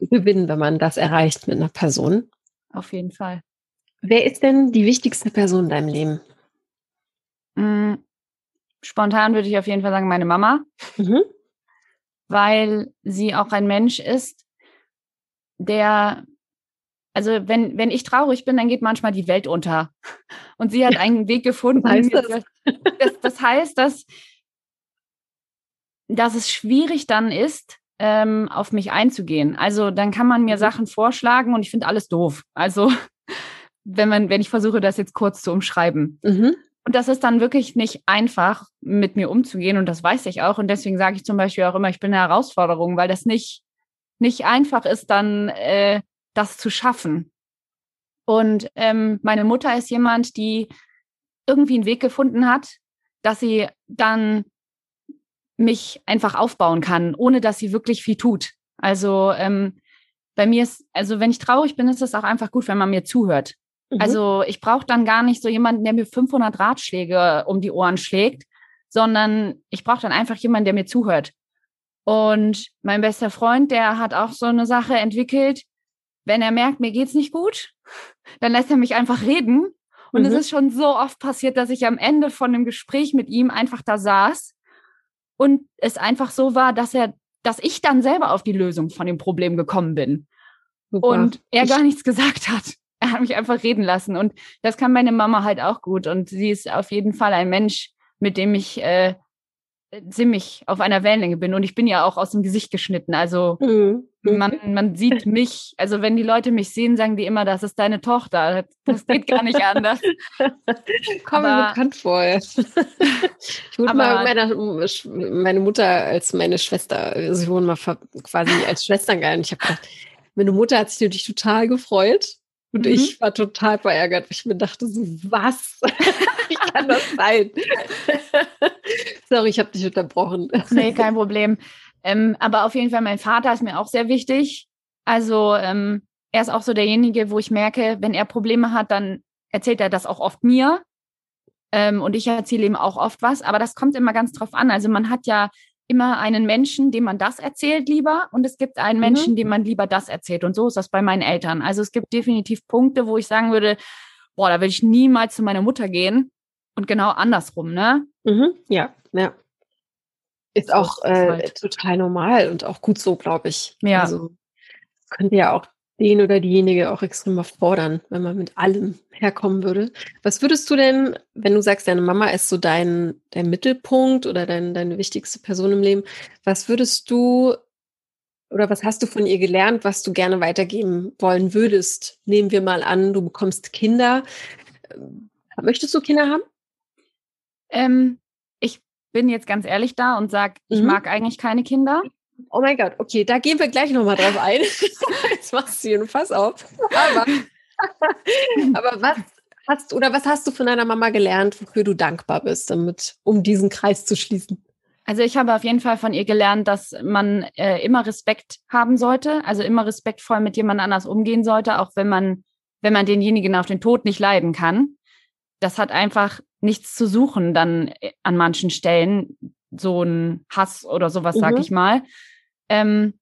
Gewinn, wenn man das erreicht mit einer Person. Auf jeden Fall. Wer ist denn die wichtigste Person in deinem Leben? Mm, spontan würde ich auf jeden Fall sagen, meine Mama. Mhm. Weil sie auch ein Mensch ist, der also wenn, wenn ich traurig bin, dann geht manchmal die Welt unter. Und sie hat einen Weg gefunden. Heißt das? Das, das? heißt, dass, dass es schwierig dann ist, ähm, auf mich einzugehen. Also dann kann man mir mhm. Sachen vorschlagen und ich finde alles doof. Also wenn man, wenn ich versuche, das jetzt kurz zu umschreiben. Mhm. Und das ist dann wirklich nicht einfach, mit mir umzugehen. Und das weiß ich auch. Und deswegen sage ich zum Beispiel auch immer, ich bin eine Herausforderung, weil das nicht, nicht einfach ist, dann äh, das zu schaffen. Und ähm, meine Mutter ist jemand, die irgendwie einen Weg gefunden hat, dass sie dann mich einfach aufbauen kann, ohne dass sie wirklich viel tut. Also ähm, bei mir ist, also wenn ich traurig bin, ist es auch einfach gut, wenn man mir zuhört. Mhm. Also ich brauche dann gar nicht so jemanden, der mir 500 Ratschläge um die Ohren schlägt, sondern ich brauche dann einfach jemanden, der mir zuhört. Und mein bester Freund, der hat auch so eine Sache entwickelt, wenn er merkt, mir geht's nicht gut, dann lässt er mich einfach reden. Und mhm. es ist schon so oft passiert, dass ich am Ende von einem Gespräch mit ihm einfach da saß und es einfach so war, dass er, dass ich dann selber auf die Lösung von dem Problem gekommen bin. Super. Und er gar nichts gesagt hat. Er hat mich einfach reden lassen. Und das kann meine Mama halt auch gut. Und sie ist auf jeden Fall ein Mensch, mit dem ich äh, ziemlich auf einer Wellenlänge bin. Und ich bin ja auch aus dem Gesicht geschnitten. Also mhm. man, man sieht mich, also wenn die Leute mich sehen, sagen die immer, das ist deine Tochter. Das geht gar nicht anders. Kommt mir bekannt vor. Ich wurde mal meiner, meine Mutter als meine Schwester, also ich wurde mal quasi als Schwester gehalten. Ich habe gedacht, meine Mutter hat sich natürlich total gefreut. Und mhm. ich war total verärgert, weil ich mir dachte, so, was? Wie kann das sein? Sorry, ich habe dich unterbrochen. nee, kein Problem. Ähm, aber auf jeden Fall, mein Vater ist mir auch sehr wichtig. Also ähm, er ist auch so derjenige, wo ich merke, wenn er Probleme hat, dann erzählt er das auch oft mir. Ähm, und ich erzähle ihm auch oft was. Aber das kommt immer ganz drauf an. Also man hat ja immer einen Menschen, dem man das erzählt lieber und es gibt einen mhm. Menschen, dem man lieber das erzählt. Und so ist das bei meinen Eltern. Also es gibt definitiv Punkte, wo ich sagen würde, boah, da will ich niemals zu meiner Mutter gehen. Und genau andersrum, ne? Mhm. Ja, ja. Ist auch äh, halt. total normal und auch gut so, glaube ich. Ja. Also könnte ja auch den oder diejenige auch extrem fordern, wenn man mit allem herkommen würde. Was würdest du denn, wenn du sagst, deine Mama ist so dein, dein Mittelpunkt oder dein, deine wichtigste Person im Leben, was würdest du oder was hast du von ihr gelernt, was du gerne weitergeben wollen würdest? Nehmen wir mal an, du bekommst Kinder. Möchtest du Kinder haben? Ähm, ich bin jetzt ganz ehrlich da und sage, ich mhm. mag eigentlich keine Kinder. Oh mein Gott, okay, da gehen wir gleich nochmal drauf ein. Jetzt machst du hier einen Fass auf. Aber, aber was hast oder was hast du von deiner Mama gelernt, wofür du dankbar bist, damit, um diesen Kreis zu schließen? Also ich habe auf jeden Fall von ihr gelernt, dass man äh, immer Respekt haben sollte, also immer respektvoll mit jemand anders umgehen sollte, auch wenn man, wenn man denjenigen auf den Tod nicht leiden kann. Das hat einfach nichts zu suchen dann äh, an manchen Stellen, so ein Hass oder sowas, mhm. sag ich mal. Ähm,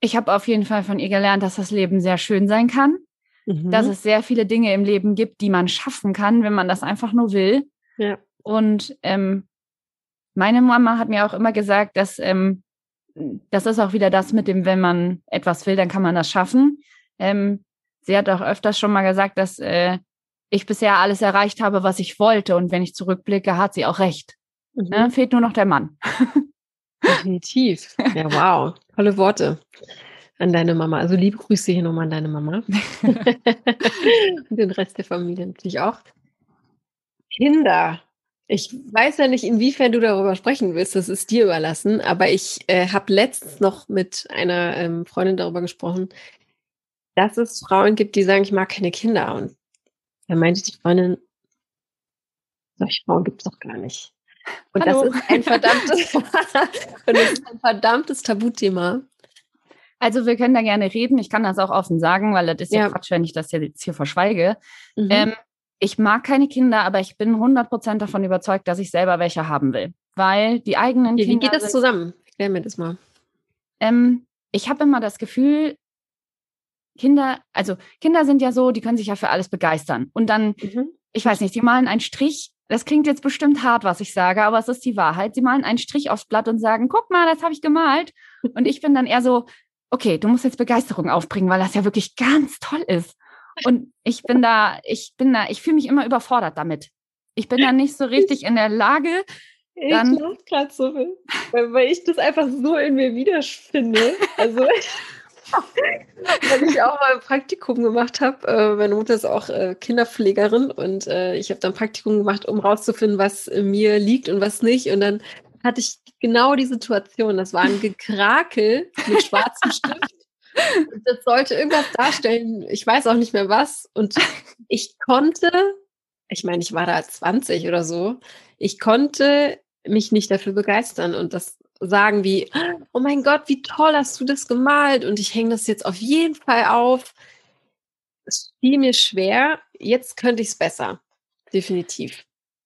ich habe auf jeden Fall von ihr gelernt, dass das Leben sehr schön sein kann, mhm. dass es sehr viele Dinge im Leben gibt, die man schaffen kann, wenn man das einfach nur will. Ja. Und ähm, meine Mama hat mir auch immer gesagt, dass ähm, das ist auch wieder das mit dem, wenn man etwas will, dann kann man das schaffen. Ähm, sie hat auch öfters schon mal gesagt, dass äh, ich bisher alles erreicht habe, was ich wollte. Und wenn ich zurückblicke, hat sie auch recht. Mhm. Ne? Fehlt nur noch der Mann. Definitiv. Ja, wow. Tolle Worte an deine Mama. Also liebe Grüße hier nochmal an deine Mama. Und den Rest der Familie natürlich auch. Kinder. Ich weiß ja nicht, inwiefern du darüber sprechen willst, das ist dir überlassen, aber ich äh, habe letztens noch mit einer ähm, Freundin darüber gesprochen, dass es Frauen gibt, die sagen, ich mag keine Kinder. Und da meinte die Freundin, solche Frauen gibt es doch gar nicht. Und Hallo. das ist ein verdammtes, und das ist ein verdammtes Tabuthema. Also wir können da gerne reden. Ich kann das auch offen sagen, weil das ist ja, ja Quatsch, wenn ich das jetzt hier verschweige. Mhm. Ähm, ich mag keine Kinder, aber ich bin 100% davon überzeugt, dass ich selber welche haben will. Weil die eigenen wie, Kinder. Wie geht das zusammen? Erklär mir das mal. Ähm, ich habe immer das Gefühl, Kinder, also Kinder sind ja so, die können sich ja für alles begeistern. Und dann, mhm. ich weiß nicht, die malen einen Strich das klingt jetzt bestimmt hart, was ich sage, aber es ist die Wahrheit. Sie malen einen Strich aufs Blatt und sagen, guck mal, das habe ich gemalt. Und ich bin dann eher so, okay, du musst jetzt Begeisterung aufbringen, weil das ja wirklich ganz toll ist. Und ich bin da, ich bin da, ich fühle mich immer überfordert damit. Ich bin da nicht so richtig in der Lage. Dann, ich lache gerade so, weil, weil ich das einfach so in mir wiederfinde. Also Weil ich auch mal ein Praktikum gemacht habe. Äh, meine Mutter ist auch äh, Kinderpflegerin und äh, ich habe dann Praktikum gemacht, um rauszufinden, was mir liegt und was nicht. Und dann hatte ich genau die Situation. Das war ein Gekrakel mit schwarzem Stift. Das sollte irgendwas darstellen. Ich weiß auch nicht mehr was. Und ich konnte, ich meine, ich war da 20 oder so, ich konnte mich nicht dafür begeistern. Und das sagen wie, oh mein Gott, wie toll hast du das gemalt und ich hänge das jetzt auf jeden Fall auf. Es fiel mir schwer, jetzt könnte ich es besser. Definitiv.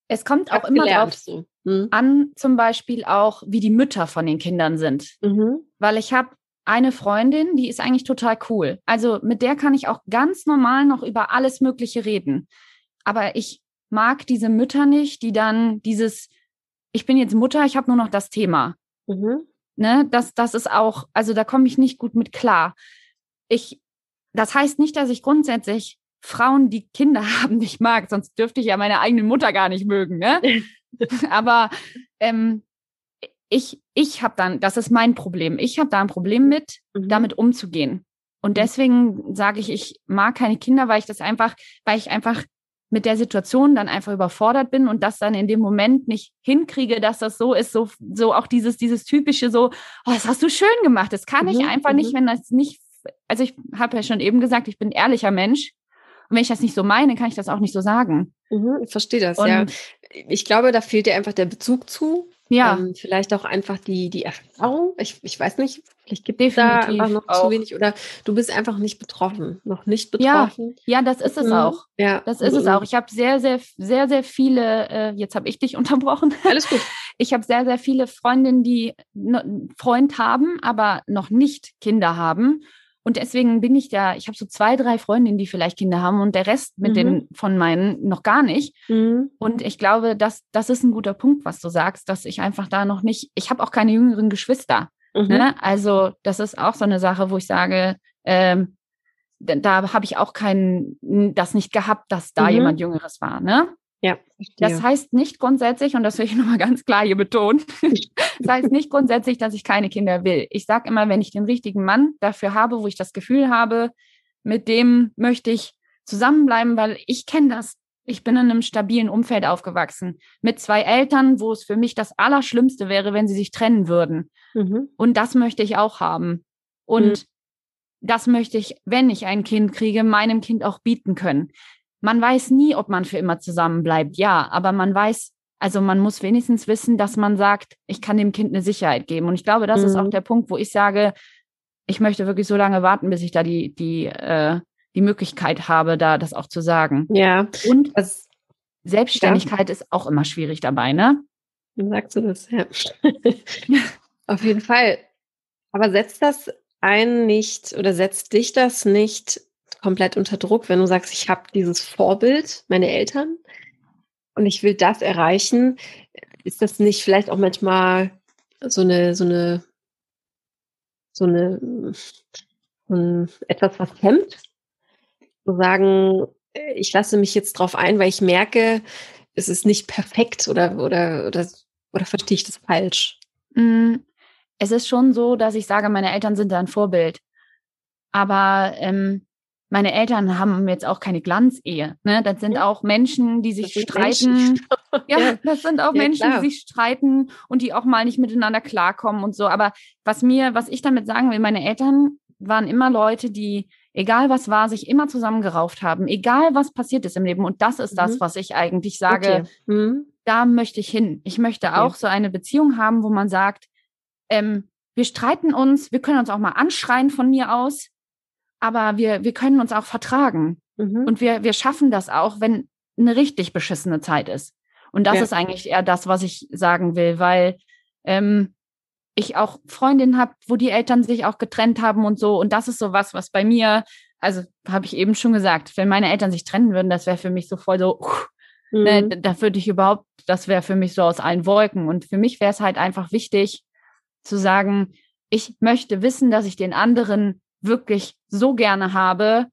Es kommt auch immer gelernt, drauf so. hm? an, zum Beispiel auch, wie die Mütter von den Kindern sind. Mhm. Weil ich habe eine Freundin, die ist eigentlich total cool. Also mit der kann ich auch ganz normal noch über alles Mögliche reden. Aber ich mag diese Mütter nicht, die dann dieses, ich bin jetzt Mutter, ich habe nur noch das Thema. Mhm. Ne, das, das ist auch, also da komme ich nicht gut mit klar. Ich, das heißt nicht, dass ich grundsätzlich Frauen, die Kinder haben, nicht mag, sonst dürfte ich ja meine eigene Mutter gar nicht mögen. Ne? Aber ähm, ich, ich habe dann, das ist mein Problem. Ich habe da ein Problem mit, mhm. damit umzugehen. Und mhm. deswegen sage ich, ich mag keine Kinder, weil ich das einfach, weil ich einfach mit der Situation dann einfach überfordert bin und das dann in dem Moment nicht hinkriege, dass das so ist, so, so auch dieses, dieses typische so, oh, das hast du schön gemacht. Das kann mhm, ich einfach nicht, mhm. wenn das nicht, also ich habe ja schon eben gesagt, ich bin ein ehrlicher Mensch. Und wenn ich das nicht so meine, kann ich das auch nicht so sagen. Mhm, ich verstehe das, und, ja. Ich glaube, da fehlt dir einfach der Bezug zu. Ja. Ähm, vielleicht auch einfach die, die Erfahrung. Ich, ich weiß nicht, vielleicht gibt es da einfach noch auch. zu wenig oder du bist einfach nicht betroffen, noch nicht betroffen. Ja, ja das ist es mhm. auch. Ja. Das ist mhm. es auch. Ich habe sehr, sehr, sehr, sehr viele, äh, jetzt habe ich dich unterbrochen. Alles gut. Ich habe sehr, sehr viele Freundinnen, die einen Freund haben, aber noch nicht Kinder haben. Und deswegen bin ich da, ich habe so zwei, drei Freundinnen, die vielleicht Kinder haben und der Rest mit mhm. den von meinen noch gar nicht. Mhm. Und ich glaube, dass das ist ein guter Punkt, was du sagst, dass ich einfach da noch nicht, ich habe auch keine jüngeren Geschwister. Mhm. Ne? Also das ist auch so eine Sache, wo ich sage, ähm, da, habe ich auch kein, das nicht gehabt, dass da mhm. jemand Jüngeres war. Ne? Ja, das heißt nicht grundsätzlich, und das will ich nochmal ganz klar hier betonen, das heißt nicht grundsätzlich, dass ich keine Kinder will. Ich sage immer, wenn ich den richtigen Mann dafür habe, wo ich das Gefühl habe, mit dem möchte ich zusammenbleiben, weil ich kenne das. Ich bin in einem stabilen Umfeld aufgewachsen. Mit zwei Eltern, wo es für mich das Allerschlimmste wäre, wenn sie sich trennen würden. Mhm. Und das möchte ich auch haben. Und mhm. das möchte ich, wenn ich ein Kind kriege, meinem Kind auch bieten können man weiß nie, ob man für immer zusammen bleibt, ja, aber man weiß, also man muss wenigstens wissen, dass man sagt, ich kann dem Kind eine Sicherheit geben. Und ich glaube, das mhm. ist auch mhm. der Punkt, wo ich sage, ich möchte wirklich so lange warten, bis ich da die, die, äh, die Möglichkeit habe, da das auch zu sagen. Ja. Und Was, Selbstständigkeit ja. ist auch immer schwierig dabei, ne? Dann sagst du das, ja. Auf jeden Fall. Aber setzt das ein nicht oder setzt dich das nicht komplett unter Druck, wenn du sagst, ich habe dieses Vorbild, meine Eltern, und ich will das erreichen. Ist das nicht vielleicht auch manchmal so eine, so eine, so eine, um, etwas, was hemmt? So sagen, ich lasse mich jetzt drauf ein, weil ich merke, es ist nicht perfekt oder, oder, oder, oder verstehe ich das falsch? Mm, es ist schon so, dass ich sage, meine Eltern sind da ein Vorbild. Aber ähm, meine Eltern haben jetzt auch keine Glanzehe. Ne? Das sind auch Menschen, die sich streiten. ja, das sind auch ja, Menschen, klar. die sich streiten und die auch mal nicht miteinander klarkommen und so. Aber was mir, was ich damit sagen will, meine Eltern waren immer Leute, die, egal was war, sich immer zusammengerauft haben, egal was passiert ist im Leben. Und das ist das, mhm. was ich eigentlich sage. Okay. Mhm. Da möchte ich hin. Ich möchte okay. auch so eine Beziehung haben, wo man sagt, ähm, wir streiten uns, wir können uns auch mal anschreien von mir aus aber wir, wir können uns auch vertragen. Mhm. Und wir, wir schaffen das auch, wenn eine richtig beschissene Zeit ist. Und das ja. ist eigentlich eher das, was ich sagen will, weil ähm, ich auch Freundinnen habe, wo die Eltern sich auch getrennt haben und so. Und das ist so was, was bei mir, also habe ich eben schon gesagt, wenn meine Eltern sich trennen würden, das wäre für mich so voll so, uh, mhm. ne, da würde ich überhaupt, das wäre für mich so aus allen Wolken. Und für mich wäre es halt einfach wichtig zu sagen, ich möchte wissen, dass ich den anderen wirklich so gerne habe,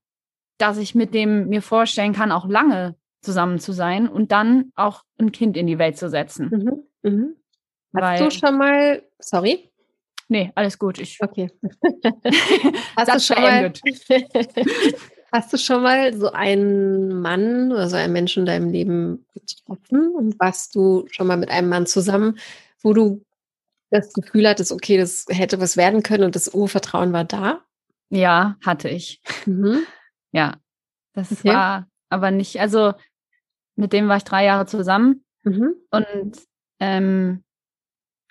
dass ich mit dem mir vorstellen kann, auch lange zusammen zu sein und dann auch ein Kind in die Welt zu setzen. Mhm, mhm. Hast Weil, du schon mal, sorry? Nee, alles gut. Ich, okay. hast, du schon mal, hast du schon mal so einen Mann oder so einen Menschen in deinem Leben getroffen und warst du schon mal mit einem Mann zusammen, wo du das Gefühl hattest, okay, das hätte was werden können und das Urvertrauen war da? Ja, hatte ich. Mhm. Ja, das okay. war aber nicht, also mit dem war ich drei Jahre zusammen mhm. und ähm,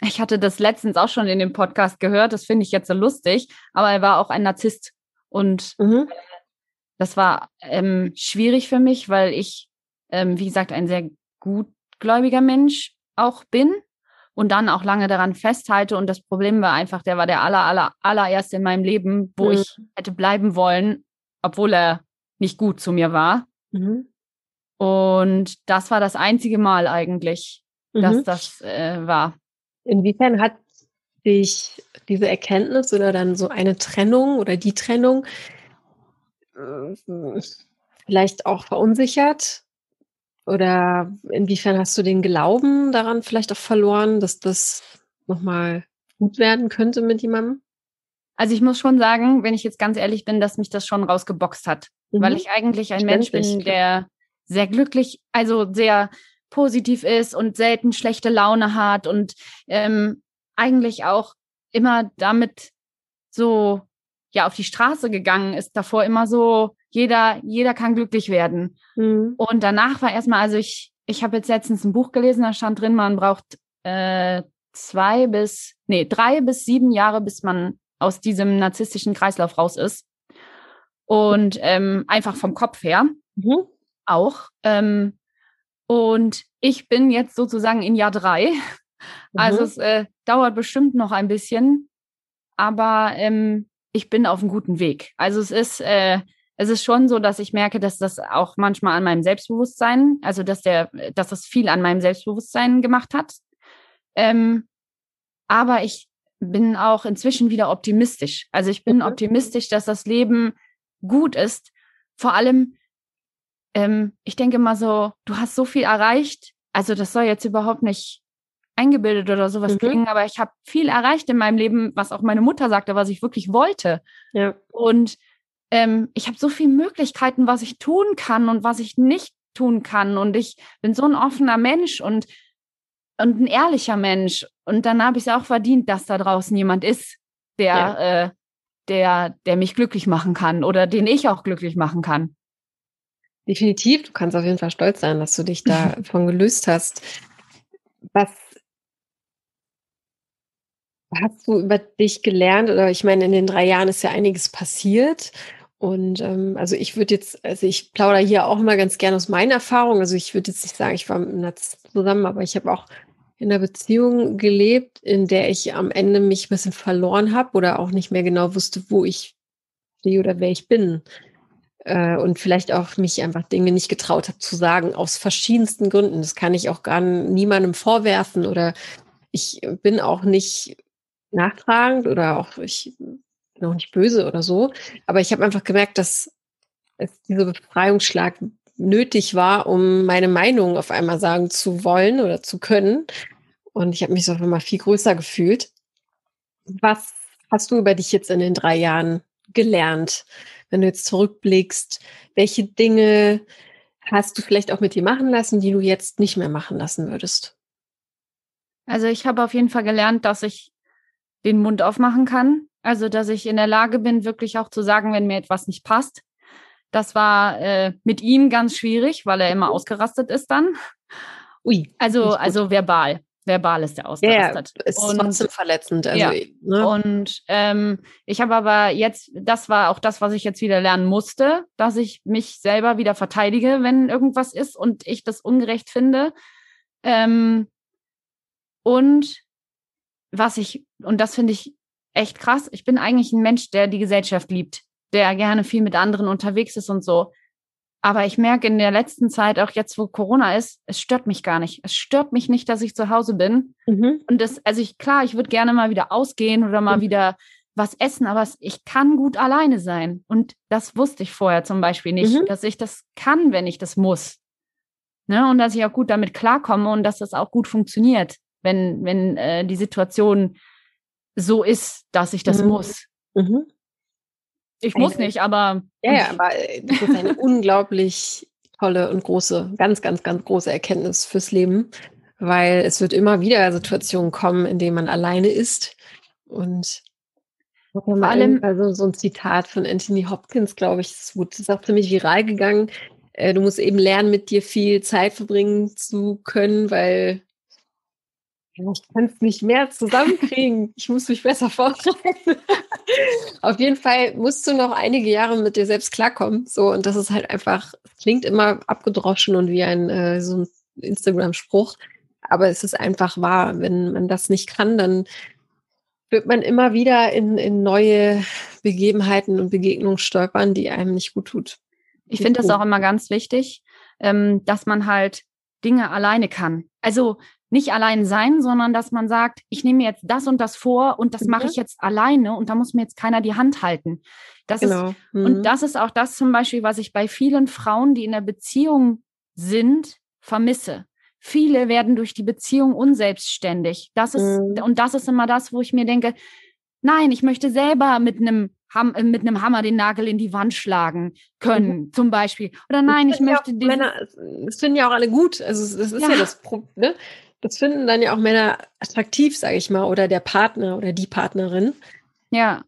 ich hatte das letztens auch schon in dem Podcast gehört, das finde ich jetzt so lustig, aber er war auch ein Narzisst und mhm. das war ähm, schwierig für mich, weil ich, ähm, wie gesagt, ein sehr gutgläubiger Mensch auch bin und dann auch lange daran festhalte. Und das Problem war einfach, der war der aller, aller, allererste in meinem Leben, wo mhm. ich hätte bleiben wollen, obwohl er nicht gut zu mir war. Mhm. Und das war das einzige Mal eigentlich, dass mhm. das äh, war. Inwiefern hat dich diese Erkenntnis oder dann so eine Trennung oder die Trennung äh, vielleicht auch verunsichert? Oder inwiefern hast du den Glauben daran vielleicht auch verloren, dass das nochmal gut werden könnte mit jemandem? Also ich muss schon sagen, wenn ich jetzt ganz ehrlich bin, dass mich das schon rausgeboxt hat, mhm. weil ich eigentlich ein Mensch bin, der sehr glücklich, also sehr positiv ist und selten schlechte Laune hat und ähm, eigentlich auch immer damit so ja auf die Straße gegangen ist, davor immer so jeder, jeder kann glücklich werden. Mhm. Und danach war erstmal, also ich, ich habe jetzt letztens ein Buch gelesen, da stand drin, man braucht äh, zwei bis, nee, drei bis sieben Jahre, bis man aus diesem narzisstischen Kreislauf raus ist. Und ähm, einfach vom Kopf her mhm. auch. Ähm, und ich bin jetzt sozusagen in Jahr drei. Also mhm. es äh, dauert bestimmt noch ein bisschen, aber ähm, ich bin auf einem guten Weg. Also es ist, äh, es ist schon so, dass ich merke, dass das auch manchmal an meinem Selbstbewusstsein, also dass der, dass das viel an meinem Selbstbewusstsein gemacht hat. Ähm, aber ich bin auch inzwischen wieder optimistisch. Also ich bin mhm. optimistisch, dass das Leben gut ist. Vor allem, ähm, ich denke mal so, du hast so viel erreicht. Also das soll jetzt überhaupt nicht eingebildet oder sowas mhm. klingen, aber ich habe viel erreicht in meinem Leben, was auch meine Mutter sagte, was ich wirklich wollte. Ja. Und ähm, ich habe so viele Möglichkeiten, was ich tun kann und was ich nicht tun kann. Und ich bin so ein offener Mensch und, und ein ehrlicher Mensch. Und dann habe ich es auch verdient, dass da draußen jemand ist, der, ja. äh, der, der mich glücklich machen kann oder den ich auch glücklich machen kann. Definitiv, du kannst auf jeden Fall stolz sein, dass du dich davon gelöst hast. Was hast du über dich gelernt? Oder ich meine, in den drei Jahren ist ja einiges passiert. Und ähm, also ich würde jetzt, also ich plaudere hier auch immer ganz gerne aus meiner Erfahrung. Also ich würde jetzt nicht sagen, ich war mit Narziss zusammen, aber ich habe auch in einer Beziehung gelebt, in der ich am Ende mich ein bisschen verloren habe oder auch nicht mehr genau wusste, wo ich stehe oder wer ich bin. Äh, und vielleicht auch mich einfach Dinge nicht getraut habe zu sagen, aus verschiedensten Gründen. Das kann ich auch gar niemandem vorwerfen oder ich bin auch nicht nachtragend oder auch ich bin auch nicht böse oder so. Aber ich habe einfach gemerkt, dass es dieser Befreiungsschlag nötig war, um meine Meinung auf einmal sagen zu wollen oder zu können. Und ich habe mich so einmal viel größer gefühlt. Was hast du über dich jetzt in den drei Jahren gelernt? Wenn du jetzt zurückblickst, welche Dinge hast du vielleicht auch mit dir machen lassen, die du jetzt nicht mehr machen lassen würdest? Also ich habe auf jeden Fall gelernt, dass ich den Mund aufmachen kann. Also dass ich in der Lage bin, wirklich auch zu sagen, wenn mir etwas nicht passt. Das war äh, mit ihm ganz schwierig, weil er immer ausgerastet ist dann. Ui. Also, also verbal. Verbal ist er ausgerastet. Ja, ist und, trotzdem verletzend. Also, ja. Ne? Und ähm, ich habe aber jetzt, das war auch das, was ich jetzt wieder lernen musste, dass ich mich selber wieder verteidige, wenn irgendwas ist und ich das ungerecht finde. Ähm, und was ich, und das finde ich echt krass, ich bin eigentlich ein Mensch, der die Gesellschaft liebt, der gerne viel mit anderen unterwegs ist und so. Aber ich merke in der letzten Zeit, auch jetzt, wo Corona ist, es stört mich gar nicht. Es stört mich nicht, dass ich zu Hause bin. Mhm. Und das, also ich, klar, ich würde gerne mal wieder ausgehen oder mal mhm. wieder was essen, aber ich kann gut alleine sein. Und das wusste ich vorher zum Beispiel nicht, mhm. dass ich das kann, wenn ich das muss. Ne? Und dass ich auch gut damit klarkomme und dass das auch gut funktioniert wenn, wenn äh, die Situation so ist, dass ich das mhm. muss. Mhm. Ich muss nicht, aber. Ja, ja, aber äh, das ist eine unglaublich tolle und große, ganz, ganz, ganz große Erkenntnis fürs Leben, weil es wird immer wieder Situationen kommen, in denen man alleine ist. Und vor allem, also so ein Zitat von Anthony Hopkins, glaube ich, ist, gut, ist auch ziemlich viral gegangen. Äh, du musst eben lernen, mit dir viel Zeit verbringen zu können, weil ich kann es nicht mehr zusammenkriegen. Ich muss mich besser vorbereiten. Auf jeden Fall musst du noch einige Jahre mit dir selbst klarkommen. So, und das ist halt einfach, klingt immer abgedroschen und wie ein äh, so ein Instagram-Spruch. Aber es ist einfach wahr. Wenn man das nicht kann, dann wird man immer wieder in, in neue Begebenheiten und Begegnungen stolpern, die einem nicht gut tut. Ich finde das auch immer ganz wichtig, ähm, dass man halt Dinge alleine kann. Also nicht allein sein, sondern dass man sagt, ich nehme mir jetzt das und das vor und das mhm. mache ich jetzt alleine und da muss mir jetzt keiner die Hand halten. Das genau. ist, mhm. Und das ist auch das zum Beispiel, was ich bei vielen Frauen, die in der Beziehung sind, vermisse. Viele werden durch die Beziehung unselbstständig. Das ist, mhm. und das ist immer das, wo ich mir denke, nein, ich möchte selber mit einem Ham mit einem Hammer den Nagel in die Wand schlagen können, mhm. zum Beispiel. Oder nein, ich möchte ja Männer, das finden ja auch alle gut. Also das ist ja, ja das Problem. Ne? Das finden dann ja auch Männer attraktiv, sage ich mal, oder der Partner oder die Partnerin. Ja.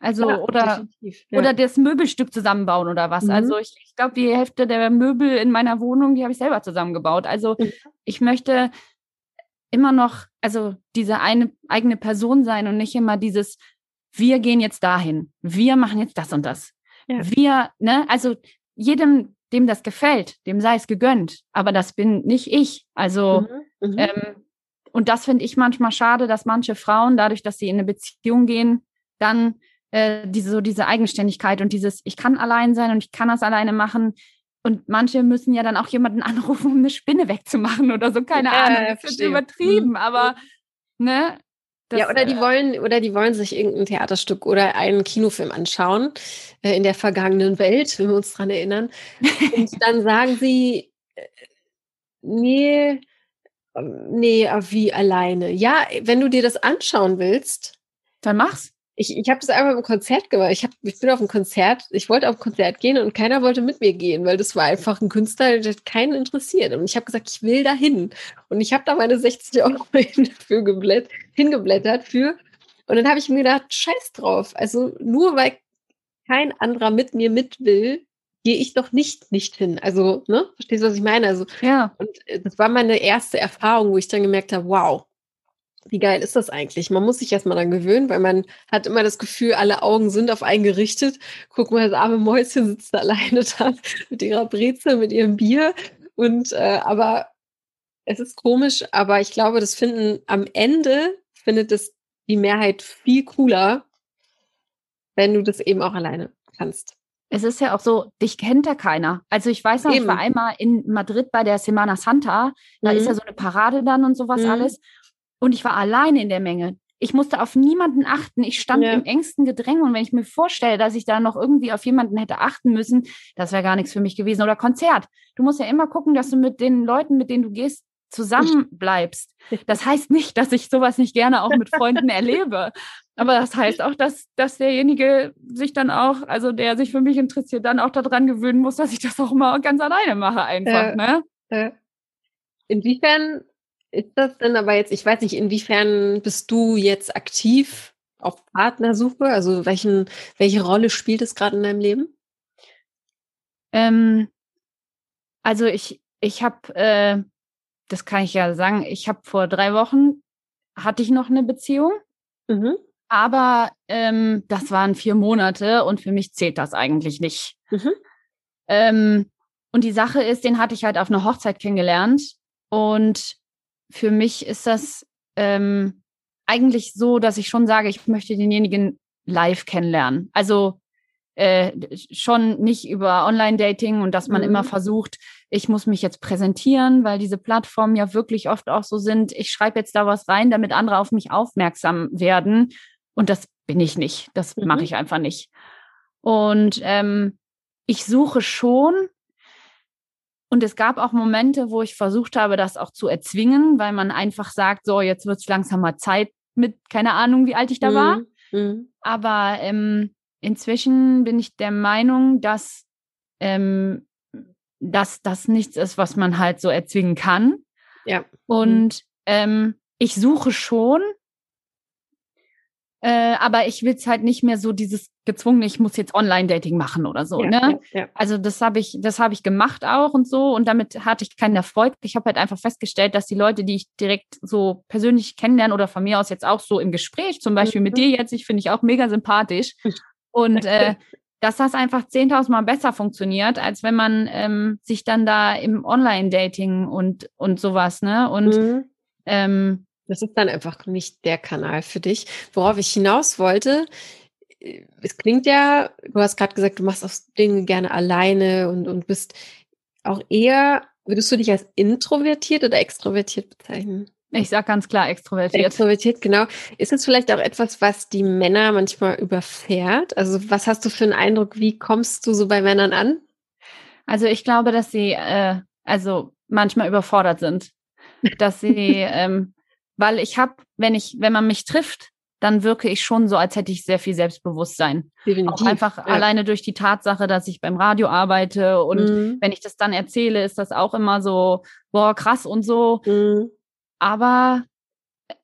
Also ja, oder ja. oder das Möbelstück zusammenbauen oder was. Mhm. Also ich, ich glaube, die Hälfte der Möbel in meiner Wohnung, die habe ich selber zusammengebaut. Also mhm. ich möchte immer noch, also diese eine eigene Person sein und nicht immer dieses, wir gehen jetzt dahin, wir machen jetzt das und das. Ja. Wir, ne, also jedem, dem das gefällt, dem sei es gegönnt, aber das bin nicht ich. Also, mhm. Mhm. Ähm, und das finde ich manchmal schade, dass manche Frauen, dadurch, dass sie in eine Beziehung gehen, dann äh, diese, so diese Eigenständigkeit und dieses, ich kann allein sein und ich kann das alleine machen. Und manche müssen ja dann auch jemanden anrufen, um eine Spinne wegzumachen oder so, keine ja, Ahnung. Das ist übertrieben, mhm. aber ne, das, ja, oder die wollen, oder die wollen sich irgendein Theaterstück oder einen Kinofilm anschauen äh, in der vergangenen Welt, wenn wir uns dran erinnern. Und dann sagen sie, äh, nee, ähm, nee, wie alleine. Ja, wenn du dir das anschauen willst, dann mach's. Ich, ich habe das einmal im Konzert gemacht. Ich, hab, ich bin auf ein Konzert, ich wollte auf ein Konzert gehen und keiner wollte mit mir gehen, weil das war einfach ein Künstler, der keinen interessiert. Und ich habe gesagt, ich will da hin. Und ich habe da meine 60 Euro für geblätt, hingeblättert für. Und dann habe ich mir gedacht, scheiß drauf. Also nur weil kein anderer mit mir mit will, gehe ich doch nicht nicht hin. Also, ne? Verstehst du, was ich meine? Also, ja. Und äh, das war meine erste Erfahrung, wo ich dann gemerkt habe, wow, wie geil ist das eigentlich? Man muss sich erstmal dann gewöhnen, weil man hat immer das Gefühl, alle Augen sind auf einen gerichtet. Guck mal, das arme Mäuschen sitzt da alleine da mit ihrer Brezel, mit ihrem Bier. Und äh, aber es ist komisch, aber ich glaube, das finden am Ende findet es die Mehrheit viel cooler, wenn du das eben auch alleine kannst. Es ist ja auch so, dich kennt ja keiner. Also ich weiß noch, Eben. ich war einmal in Madrid bei der Semana Santa, da mhm. ist ja so eine Parade dann und sowas mhm. alles. Und ich war alleine in der Menge. Ich musste auf niemanden achten. Ich stand ja. im engsten Gedränge. Und wenn ich mir vorstelle, dass ich da noch irgendwie auf jemanden hätte achten müssen, das wäre gar nichts für mich gewesen. Oder Konzert. Du musst ja immer gucken, dass du mit den Leuten, mit denen du gehst, zusammen bleibst. Das heißt nicht, dass ich sowas nicht gerne auch mit Freunden erlebe. Aber das heißt auch, dass, dass derjenige sich dann auch, also der sich für mich interessiert, dann auch daran gewöhnen muss, dass ich das auch mal ganz alleine mache einfach. Äh, ne? Äh. Inwiefern ist das denn aber jetzt, ich weiß nicht, inwiefern bist du jetzt aktiv auf Partnersuche? Also welchen, welche Rolle spielt es gerade in deinem Leben? Ähm, also ich, ich habe, äh, das kann ich ja sagen, ich habe vor drei Wochen hatte ich noch eine Beziehung. Mhm. Aber ähm, das waren vier Monate und für mich zählt das eigentlich nicht. Mhm. Ähm, und die Sache ist, den hatte ich halt auf einer Hochzeit kennengelernt. Und für mich ist das ähm, eigentlich so, dass ich schon sage, ich möchte denjenigen live kennenlernen. Also äh, schon nicht über Online-Dating und dass man mhm. immer versucht, ich muss mich jetzt präsentieren, weil diese Plattformen ja wirklich oft auch so sind, ich schreibe jetzt da was rein, damit andere auf mich aufmerksam werden. Und das bin ich nicht. Das mhm. mache ich einfach nicht. Und ähm, ich suche schon. Und es gab auch Momente, wo ich versucht habe, das auch zu erzwingen, weil man einfach sagt, so, jetzt wird es langsam mal Zeit mit, keine Ahnung, wie alt ich da mhm. war. Mhm. Aber ähm, inzwischen bin ich der Meinung, dass, ähm, dass das nichts ist, was man halt so erzwingen kann. Ja. Und ähm, ich suche schon, äh, aber ich will es halt nicht mehr so dieses gezwungen, ich muss jetzt Online-Dating machen oder so. Ja, ne? Ja, ja. Also das habe ich, das habe ich gemacht auch und so und damit hatte ich keinen Erfolg. Ich habe halt einfach festgestellt, dass die Leute, die ich direkt so persönlich kennenlerne oder von mir aus jetzt auch so im Gespräch, zum Beispiel mhm. mit dir jetzt, ich finde ich auch mega sympathisch und äh, dass das einfach 10.000 Mal besser funktioniert, als wenn man ähm, sich dann da im Online-Dating und und sowas ne und mhm. ähm, das ist dann einfach nicht der Kanal für dich. Worauf ich hinaus wollte, es klingt ja, du hast gerade gesagt, du machst auch Dinge gerne alleine und, und bist auch eher, würdest du dich als introvertiert oder extrovertiert bezeichnen? Ich sag ganz klar extrovertiert. Extrovertiert, genau. Ist es vielleicht auch etwas, was die Männer manchmal überfährt? Also was hast du für einen Eindruck, wie kommst du so bei Männern an? Also ich glaube, dass sie äh, also manchmal überfordert sind, dass sie ähm, weil ich habe, wenn ich, wenn man mich trifft, dann wirke ich schon so, als hätte ich sehr viel Selbstbewusstsein. Definitiv. Auch einfach ja. alleine durch die Tatsache, dass ich beim Radio arbeite und mhm. wenn ich das dann erzähle, ist das auch immer so, boah, krass und so. Mhm. Aber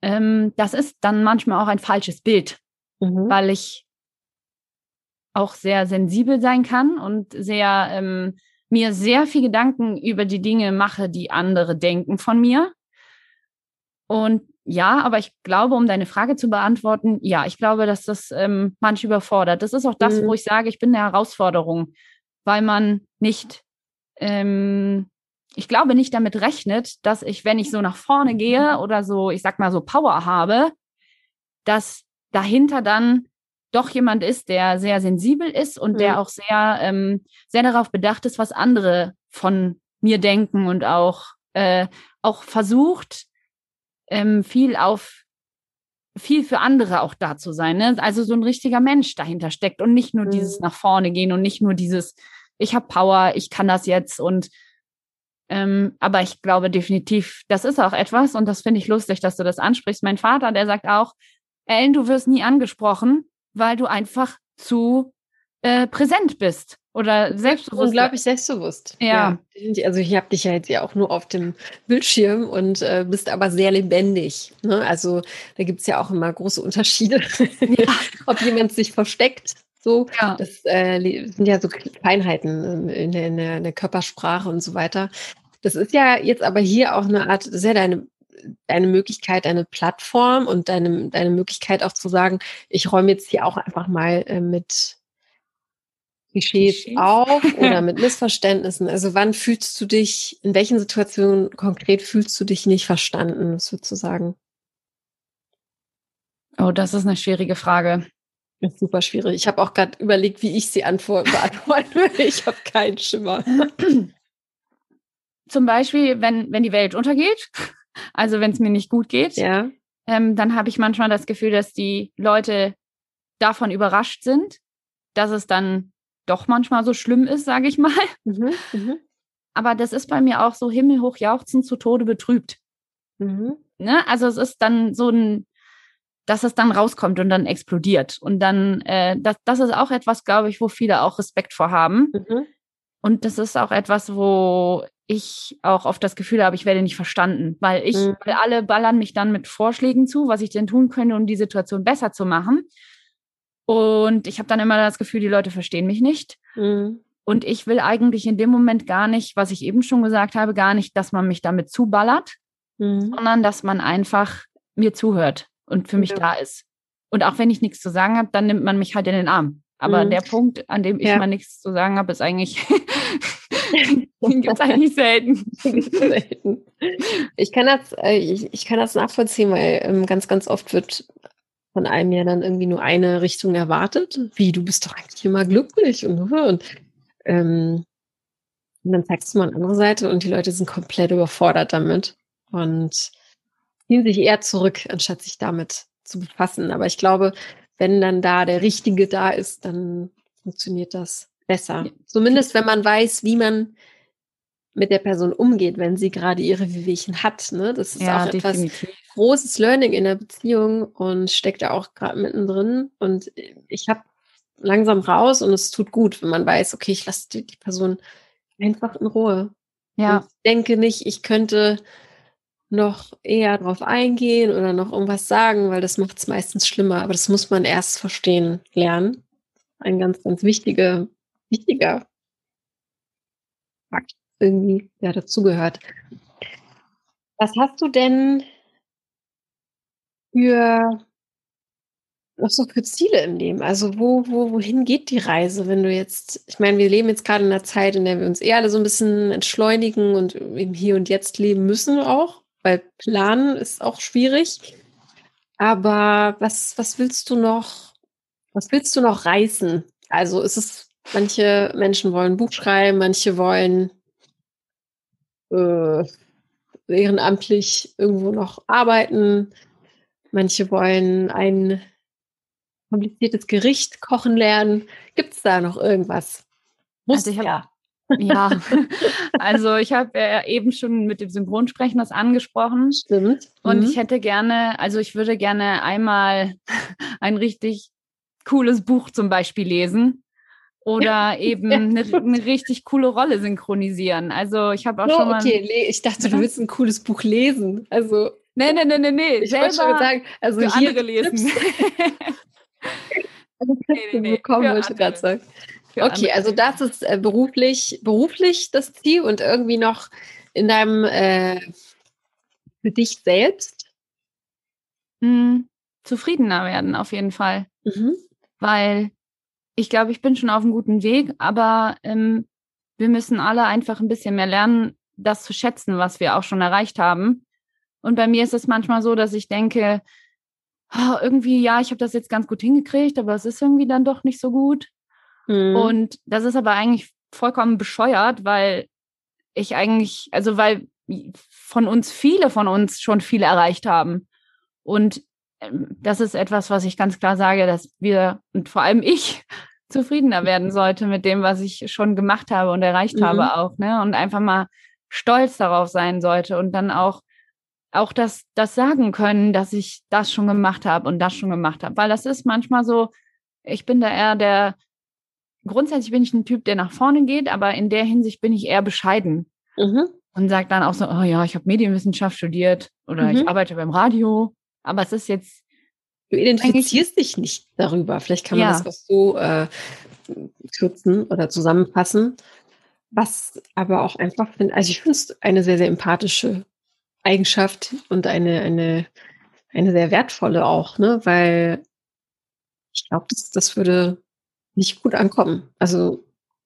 ähm, das ist dann manchmal auch ein falsches Bild, mhm. weil ich auch sehr sensibel sein kann und sehr ähm, mir sehr viel Gedanken über die Dinge mache, die andere denken von mir Und ja, aber ich glaube, um deine Frage zu beantworten, ja, ich glaube, dass das ähm, manche überfordert. Das ist auch das, mhm. wo ich sage, ich bin eine Herausforderung, weil man nicht, ähm, ich glaube, nicht damit rechnet, dass ich, wenn ich so nach vorne gehe oder so, ich sag mal so Power habe, dass dahinter dann doch jemand ist, der sehr sensibel ist und mhm. der auch sehr, ähm, sehr darauf bedacht ist, was andere von mir denken und auch, äh, auch versucht, ähm, viel auf viel für andere auch da zu sein. Ne? Also so ein richtiger Mensch dahinter steckt und nicht nur mhm. dieses nach vorne gehen und nicht nur dieses, ich habe Power, ich kann das jetzt und ähm, aber ich glaube definitiv, das ist auch etwas und das finde ich lustig, dass du das ansprichst. Mein Vater, der sagt auch, Ellen, du wirst nie angesprochen, weil du einfach zu äh, präsent bist oder selbstbewusst. Unglaublich selbstbewusst. Ja. ja. Also ich habe dich ja jetzt ja auch nur auf dem Bildschirm und äh, bist aber sehr lebendig. Ne? Also da gibt es ja auch immer große Unterschiede, ja. ob jemand sich versteckt. So, ja. das äh, sind ja so Feinheiten in der, in, der, in der Körpersprache und so weiter. Das ist ja jetzt aber hier auch eine Art, sehr deine deine Möglichkeit, deine Plattform und deine, deine Möglichkeit auch zu sagen, ich räume jetzt hier auch einfach mal äh, mit Klischees auf oder mit Missverständnissen? Also wann fühlst du dich, in welchen Situationen konkret fühlst du dich nicht verstanden, sozusagen? Oh, das ist eine schwierige Frage. Ist super schwierig. Ich habe auch gerade überlegt, wie ich sie beantworten würde. Ich habe keinen Schimmer. Zum Beispiel, wenn, wenn die Welt untergeht, also wenn es mir nicht gut geht, ja. ähm, dann habe ich manchmal das Gefühl, dass die Leute davon überrascht sind, dass es dann doch manchmal so schlimm ist, sage ich mal. Mhm, mh. Aber das ist bei mir auch so himmelhoch jauchzend zu Tode betrübt. Mhm. Ne? Also es ist dann so ein, dass es dann rauskommt und dann explodiert. Und dann, äh, das, das ist auch etwas, glaube ich, wo viele auch Respekt vor haben. Mhm. Und das ist auch etwas, wo ich auch oft das Gefühl habe, ich werde nicht verstanden, weil ich, mhm. weil alle ballern mich dann mit Vorschlägen zu, was ich denn tun könnte, um die Situation besser zu machen. Und ich habe dann immer das Gefühl, die Leute verstehen mich nicht. Mhm. Und ich will eigentlich in dem Moment gar nicht, was ich eben schon gesagt habe, gar nicht, dass man mich damit zuballert, mhm. sondern dass man einfach mir zuhört und für mich ja. da ist. Und auch wenn ich nichts zu sagen habe, dann nimmt man mich halt in den Arm. Aber mhm. der Punkt, an dem ich ja. mal nichts zu sagen habe, ist eigentlich, gibt es eigentlich selten. selten. Ich kann das, äh, ich, ich kann das nachvollziehen, weil ähm, ganz, ganz oft wird von einem ja dann irgendwie nur eine Richtung erwartet. Wie, du bist doch eigentlich immer glücklich und, und, ähm, und dann zeigst du mal eine andere Seite und die Leute sind komplett überfordert damit und ziehen sich eher zurück, anstatt sich damit zu befassen. Aber ich glaube, wenn dann da der Richtige da ist, dann funktioniert das besser. Zumindest wenn man weiß, wie man mit der Person umgeht, wenn sie gerade ihre Wehwehchen hat. Ne? Das ist ja, auch definitiv. etwas großes Learning in der Beziehung und steckt ja auch gerade mittendrin. Und ich habe langsam raus und es tut gut, wenn man weiß, okay, ich lasse die, die Person einfach in Ruhe. Ja. Und denke nicht, ich könnte noch eher drauf eingehen oder noch irgendwas sagen, weil das macht es meistens schlimmer. Aber das muss man erst verstehen, lernen. Ein ganz, ganz wichtiger, wichtiger Fakt irgendwie ja, dazugehört. Was hast du denn für was so für Ziele im Leben? Also wo, wo, wohin geht die Reise, wenn du jetzt, ich meine, wir leben jetzt gerade in einer Zeit, in der wir uns eher alle so ein bisschen entschleunigen und im Hier und Jetzt leben müssen auch, weil planen ist auch schwierig. Aber was, was willst du noch, was willst du noch reißen? Also ist es, manche Menschen wollen ein Buch schreiben, manche wollen äh, ehrenamtlich irgendwo noch arbeiten. Manche wollen ein kompliziertes Gericht kochen lernen. Gibt es da noch irgendwas? Muss also ich hab, ja. Ja, also ich habe ja eben schon mit dem Synchronsprechen das angesprochen. Stimmt. Und mhm. ich hätte gerne, also ich würde gerne einmal ein richtig cooles Buch zum Beispiel lesen oder eben eine, eine, richtig coole Rolle synchronisieren. Also ich habe auch oh, schon mal. Okay, ich dachte, du willst ein cooles Buch lesen. Also. Nee, nee, nee, nee, nee. Ich wollte schon sagen, also für hier andere lesen. nee, nee, nee, bekommen, wollte ich gerade sagen. Okay, also das ist äh, beruflich, beruflich das Ziel und irgendwie noch in deinem, äh, für dich selbst mh, hm, zufriedener werden, auf jeden Fall. Mhm. Weil ich glaube, ich bin schon auf einem guten Weg, aber ähm, wir müssen alle einfach ein bisschen mehr lernen, das zu schätzen, was wir auch schon erreicht haben. Und bei mir ist es manchmal so, dass ich denke, oh, irgendwie, ja, ich habe das jetzt ganz gut hingekriegt, aber es ist irgendwie dann doch nicht so gut. Mhm. Und das ist aber eigentlich vollkommen bescheuert, weil ich eigentlich, also weil von uns viele von uns schon viel erreicht haben. Und das ist etwas, was ich ganz klar sage, dass wir und vor allem ich zufriedener werden sollte mit dem, was ich schon gemacht habe und erreicht mhm. habe auch, ne? Und einfach mal stolz darauf sein sollte und dann auch auch das das sagen können, dass ich das schon gemacht habe und das schon gemacht habe, weil das ist manchmal so, ich bin da eher der grundsätzlich bin ich ein Typ, der nach vorne geht, aber in der Hinsicht bin ich eher bescheiden. Mhm. Und sagt dann auch so, oh ja, ich habe Medienwissenschaft studiert oder mhm. ich arbeite beim Radio. Aber es ist jetzt. Du identifizierst dich nicht darüber. Vielleicht kann man ja. das auch so äh, kürzen oder zusammenfassen. Was aber auch einfach finde, also ich finde es eine sehr, sehr empathische Eigenschaft und eine, eine, eine sehr wertvolle auch, ne? Weil ich glaube, das, das würde nicht gut ankommen. Also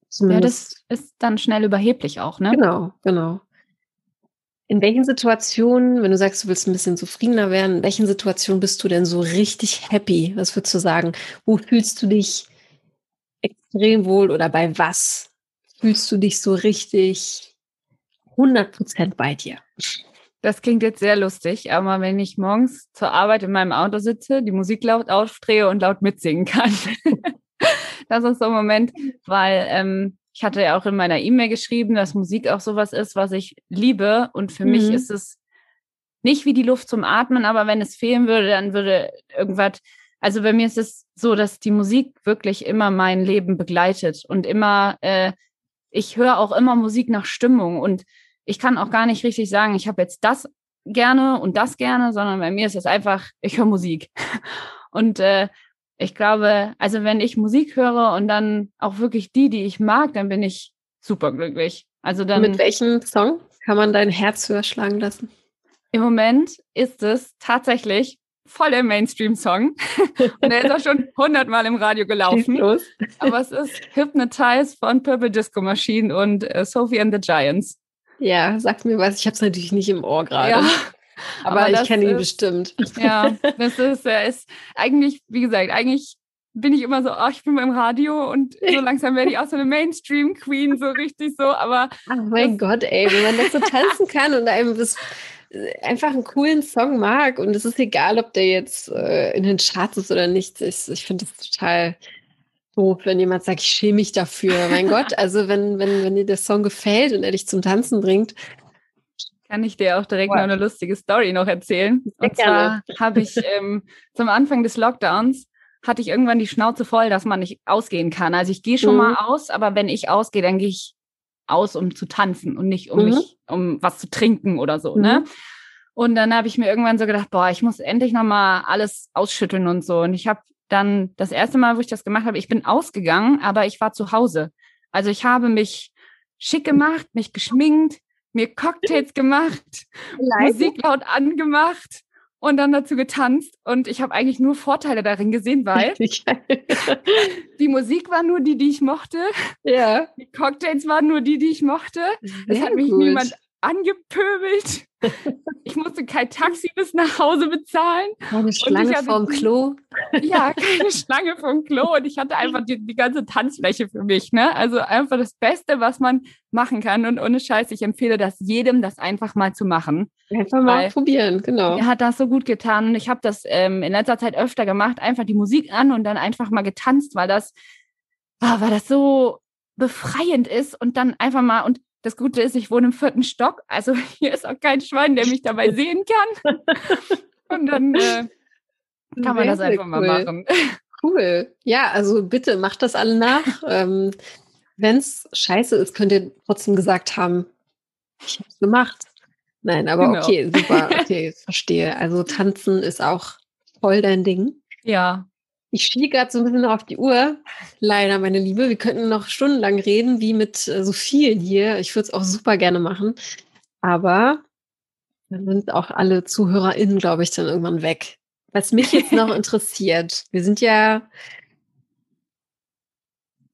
zumindest. Ja, das ist dann schnell überheblich auch, ne? Genau, genau. In welchen Situationen, wenn du sagst, du willst ein bisschen zufriedener werden, in welchen Situationen bist du denn so richtig happy? Was würdest du sagen? Wo fühlst du dich extrem wohl oder bei was fühlst du dich so richtig 100% bei dir? Das klingt jetzt sehr lustig, aber wenn ich morgens zur Arbeit in meinem Auto sitze, die Musik laut aufdrehe und laut mitsingen kann, das ist so ein Moment, weil ähm, ich hatte ja auch in meiner E-Mail geschrieben, dass Musik auch sowas ist, was ich liebe. Und für mhm. mich ist es nicht wie die Luft zum Atmen, aber wenn es fehlen würde, dann würde irgendwas. Also bei mir ist es so, dass die Musik wirklich immer mein Leben begleitet und immer, äh, ich höre auch immer Musik nach Stimmung und ich kann auch gar nicht richtig sagen, ich habe jetzt das gerne und das gerne, sondern bei mir ist es einfach, ich höre Musik. Und äh, ich glaube, also wenn ich Musik höre und dann auch wirklich die, die ich mag, dann bin ich super glücklich. Also dann. Mit welchem Song kann man dein Herz höher schlagen lassen? Im Moment ist es tatsächlich voll der Mainstream-Song. und der ist auch schon hundertmal im Radio gelaufen. Aber es ist Hypnotize von Purple Disco Machine und äh, Sophie and the Giants. Ja, sag mir was. Ich habe es natürlich nicht im Ohr gerade. Ja. Aber, Aber ich kenne ihn bestimmt. Ja, das ist, er ist eigentlich, wie gesagt, eigentlich bin ich immer so, oh, ich bin beim Radio und so langsam werde ich auch so eine Mainstream-Queen, so richtig so, aber. Ach mein Gott, ey, wenn man das so tanzen kann und einem das äh, einfach einen coolen Song mag und es ist egal, ob der jetzt äh, in den Charts ist oder nicht. Ich, ich finde das total doof, wenn jemand sagt, ich schäme mich dafür. Mein Gott, also wenn, wenn, wenn dir der Song gefällt und er dich zum Tanzen bringt, kann ich dir auch direkt wow. noch eine lustige Story noch erzählen. Sehr und zwar habe ich ähm, zum Anfang des Lockdowns hatte ich irgendwann die Schnauze voll, dass man nicht ausgehen kann. Also ich gehe schon mhm. mal aus, aber wenn ich ausgehe, dann gehe ich aus, um zu tanzen und nicht um mhm. mich, um was zu trinken oder so, ne? mhm. ne? Und dann habe ich mir irgendwann so gedacht, boah, ich muss endlich noch mal alles ausschütteln und so. Und ich habe dann das erste Mal, wo ich das gemacht habe, ich bin ausgegangen, aber ich war zu Hause. Also ich habe mich schick gemacht, mich geschminkt, mir Cocktails gemacht, Leise. Musik laut angemacht und dann dazu getanzt. Und ich habe eigentlich nur Vorteile darin gesehen, weil die Musik war nur die, die ich mochte. Ja. Die Cocktails waren nur die, die ich mochte. Sehr es hat mich gut. niemand angepöbelt. Ich musste kein Taxi bis nach Hause bezahlen. Keine Schlange vorm Klo. Ja, keine Schlange vorm Klo. Und ich hatte einfach die, die, ganze Tanzfläche für mich. Ne? Also einfach das Beste, was man machen kann. Und ohne Scheiß, ich empfehle das jedem, das einfach mal zu machen. Einfach mal probieren, genau. Er hat das so gut getan. Ich habe das ähm, in letzter Zeit öfter gemacht. Einfach die Musik an und dann einfach mal getanzt, weil das, oh, weil das so befreiend ist und dann einfach mal und das Gute ist, ich wohne im vierten Stock, also hier ist auch kein Schwein, der mich dabei sehen kann. Und dann äh, kann man das einfach cool. mal machen. Cool. Ja, also bitte macht das alle nach. ähm, Wenn es scheiße ist, könnt ihr trotzdem gesagt haben, ich habe es gemacht. Nein, aber genau. okay, super, okay, verstehe. Also tanzen ist auch voll dein Ding. Ja, ich schiele gerade so ein bisschen auf die Uhr. Leider, meine Liebe. Wir könnten noch stundenlang reden, wie mit äh, so vielen hier. Ich würde es auch super gerne machen. Aber dann sind auch alle ZuhörerInnen, glaube ich, dann irgendwann weg. was mich jetzt noch interessiert, wir sind ja